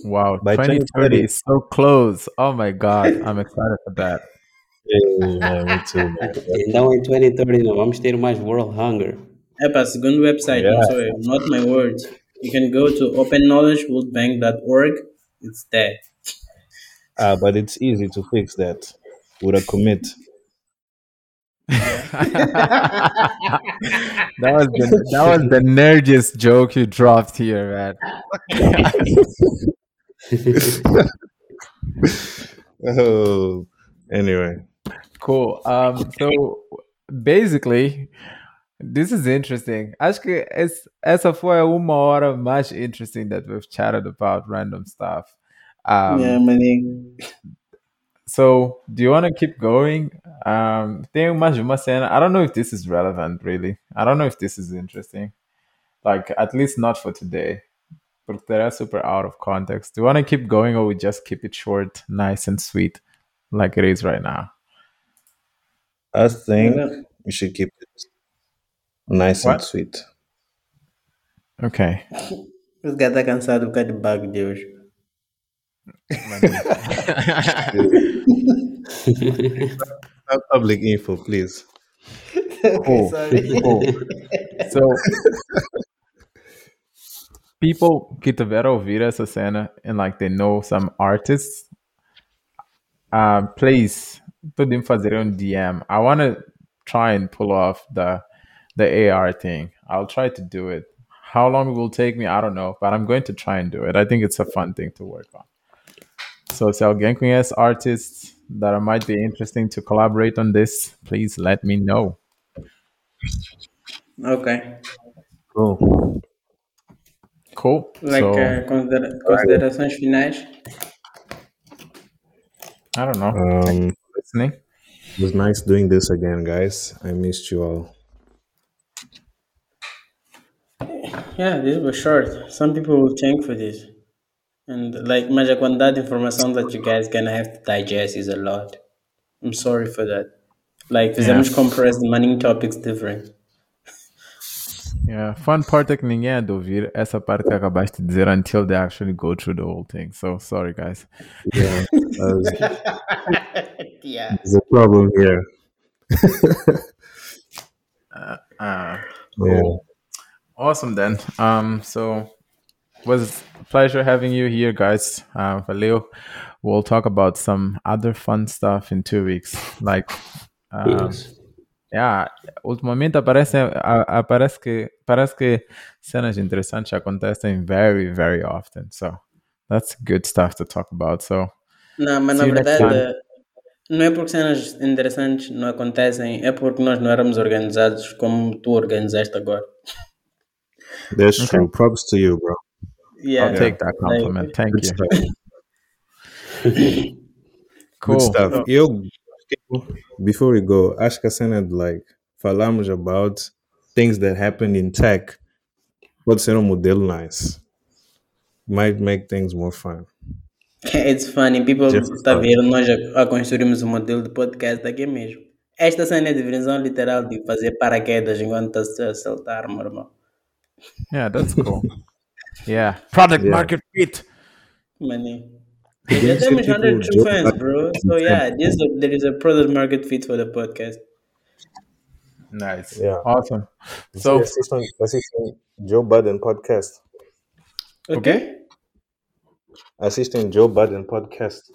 S2: Wow,
S3: By
S2: 2030
S3: 2030.
S2: is so close. Oh my God, I'm excited for that.
S4: Então em 2030 não vamos ter mais world hunger.
S1: É para segundo website, não sou eu, not my words. You can go to openknowledgeworldbank.org, it's there.
S3: Ah, but it's easy to fix that with a commit.
S2: That was the that was the nerdiest joke you dropped here, man.
S3: Oh, anyway.
S2: Cool. Um, so basically, this is interesting. Acho que es- essa foi uma hora mais interesting that we've chatted about random stuff. Um,
S1: yeah, maninho.
S2: So, do you want to keep going? Um, tem mais uma cena. I don't know if this is relevant, really. I don't know if this is interesting. Like, at least not for today. Porque they're super out of context. Do you want to keep going or we just keep it short, nice and sweet, like it is right now?
S3: I think
S1: Yeah.
S3: we should keep it nice
S2: What?
S3: and sweet.
S2: Okay.
S1: Esse gato está cansado por causa de bug de hoje.
S3: Not public info, please.
S2: Oh, cool. So, people que tiveram ouvir essa cena and like they know some artists, uh, please podem fazer um DM. I want to try and pull off the the AR thing. I'll try to do it. How long it will take me, I don't know, but I'm going to try and do it. I think it's a fun thing to work on. So, se alguém conhece artists that might be interesting to collaborate on this, please let me know.
S1: Ok.
S3: Cool.
S2: Cool.
S1: Like,
S2: so,
S1: uh, considera- considerações finais?
S2: I don't know.
S3: Um,
S2: Listening.
S3: it was nice doing this again, guys. I missed you all.
S1: Yeah, this was short. Some people will thank for this. And like, mas a quantidade de informação that you guys gonna have to digest is a lot. I'm sorry for that. Like, fizemos
S2: Yeah.
S1: compress the money topics different.
S2: Yeah, fun part é que ninguém é de ouvir essa parte que acabaste de dizer until they actually go through the whole thing. So sorry, guys.
S3: Yeah, uh,
S1: yeah.
S3: there's a problem here.
S2: Uh,
S3: Yeah.
S2: Awesome then. Um, so was a pleasure having you here, guys. Uh, valeu. We'll talk about some other fun stuff in two weeks. Like, um,
S4: Yes.
S2: Yeah, ultimamente aparece, a- aparece que parece que cenas interessantes acontecem very, very often. So that's good stuff to talk about. So
S1: Não, mas na verdade, não é porque cenas interessantes não acontecem, é porque nós não éramos organizados como tu organizaste agora.
S3: That's true. Props to you, bro.
S1: Yeah.
S2: I'll take that compliment. Thank
S3: Good
S2: you.
S3: stuff.
S2: Cool.
S3: Good stuff. Eu, before we go, acho que a cena de like falamos about things that happened in tech pode ser um modelo nice. Might make things more fun.
S1: It's funny, people
S3: Just
S1: está
S3: fun.
S1: ver nós a, a construirmos um modelo de podcast aqui mesmo. Esta cena é de divisão literal de fazer paraquedas enquanto está a saltar, meu irmão.
S2: Yeah, that's cool. yeah. Product
S3: Yeah.
S2: market fit.
S1: Maninho.
S3: Ser
S1: temos
S3: tipo
S1: 100
S3: Joe
S1: fans, bro. So yeah, this, there is a product market fit for the podcast.
S2: Nice.
S3: Yeah.
S2: Awesome. So
S3: assistam, assistam Joe Biden podcast.
S1: Ok?
S3: Assistem Joe Biden podcast.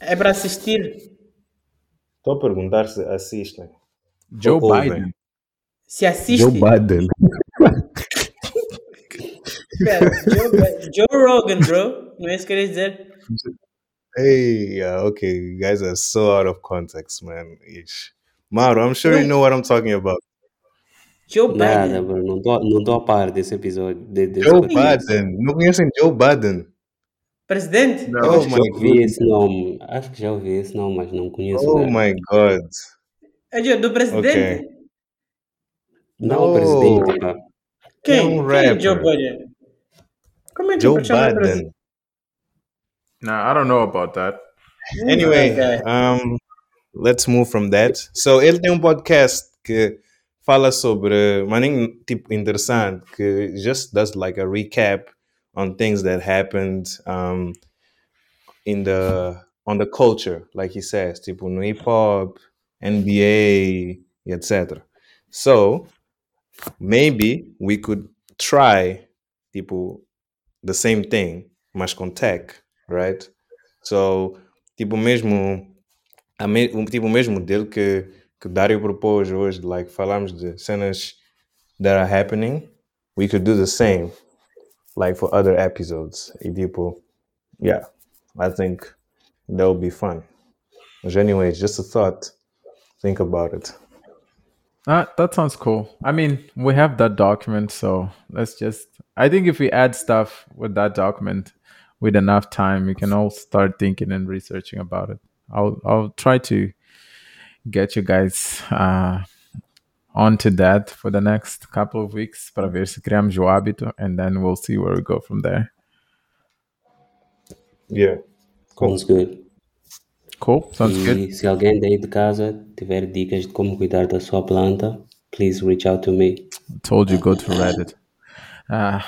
S1: É para assistir.
S3: Estou a perguntar se assistem.
S2: Joe
S3: Ou ouvem.
S2: Biden.
S1: Se assiste.
S3: Joe Biden.
S1: Joe, Joe Rogan, bro. Não é isso que queres dizer?
S3: Hey, yeah, okay, you guys are so out of context, man. Ish. Mauro, I'm sure you know what I'm talking about.
S1: Joe
S4: Nada,
S1: Biden.
S4: bro. Não estou não tô a par desse episódio. De, desse
S3: Joe
S4: podcast.
S3: Biden. Não conhecem Joe Biden?
S1: Presidente?
S4: Eu
S3: Oh
S4: acho que
S3: my
S4: já ouvi esse nome. Acho que já ouvi esse nome, mas não conheço.
S3: Oh
S4: né?
S3: my God.
S1: É do presidente?
S4: Não o
S3: No.
S4: presidente, pá.
S1: Quem?
S3: É um
S1: Quem é Joe. Biden? Como é que
S3: Joe
S1: pode chamar presidente?
S3: Biden.
S2: Nah, I don't know about that.
S3: Anyway,
S1: Ok.
S3: um, let's move from that. So, ele tem um podcast que fala sobre, maninho, tipo, interessante, que just does like a recap on things that happened um, in the, on the culture, like he says, tipo, no hip hop, NBA, etc. So, maybe we could try, tipo, the same thing, mas com tech, right? So, tipo mesmo, a me, um, tipo mesmo modelo que, que o Dário propôs hoje, like falamos de cenas that are happening, we could do the same, like for other episodes. E tipo, yeah, I think that would be fun. But anyway, just a thought. Think about it.
S2: Uh, that sounds cool. I mean, we have that document, so let's just. I think if we add stuff with that document with enough time, we can all start thinking and researching about it. I'll I'll try to get you guys uh, onto that for the next couple of weeks para ver se criamos o hábito, and then we'll see where we go from there.
S3: Yeah. Cool.
S4: Sounds good.
S2: Cool. Sounds good.
S4: E se alguém daí de casa tiver dicas de como cuidar da sua planta, please reach out to me.
S2: I told you go to Reddit. Uh,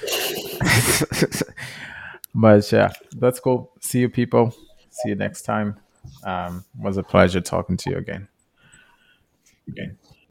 S2: but yeah, that's cool. See you, people. See you next time. Um, was a pleasure talking to you again. Okay.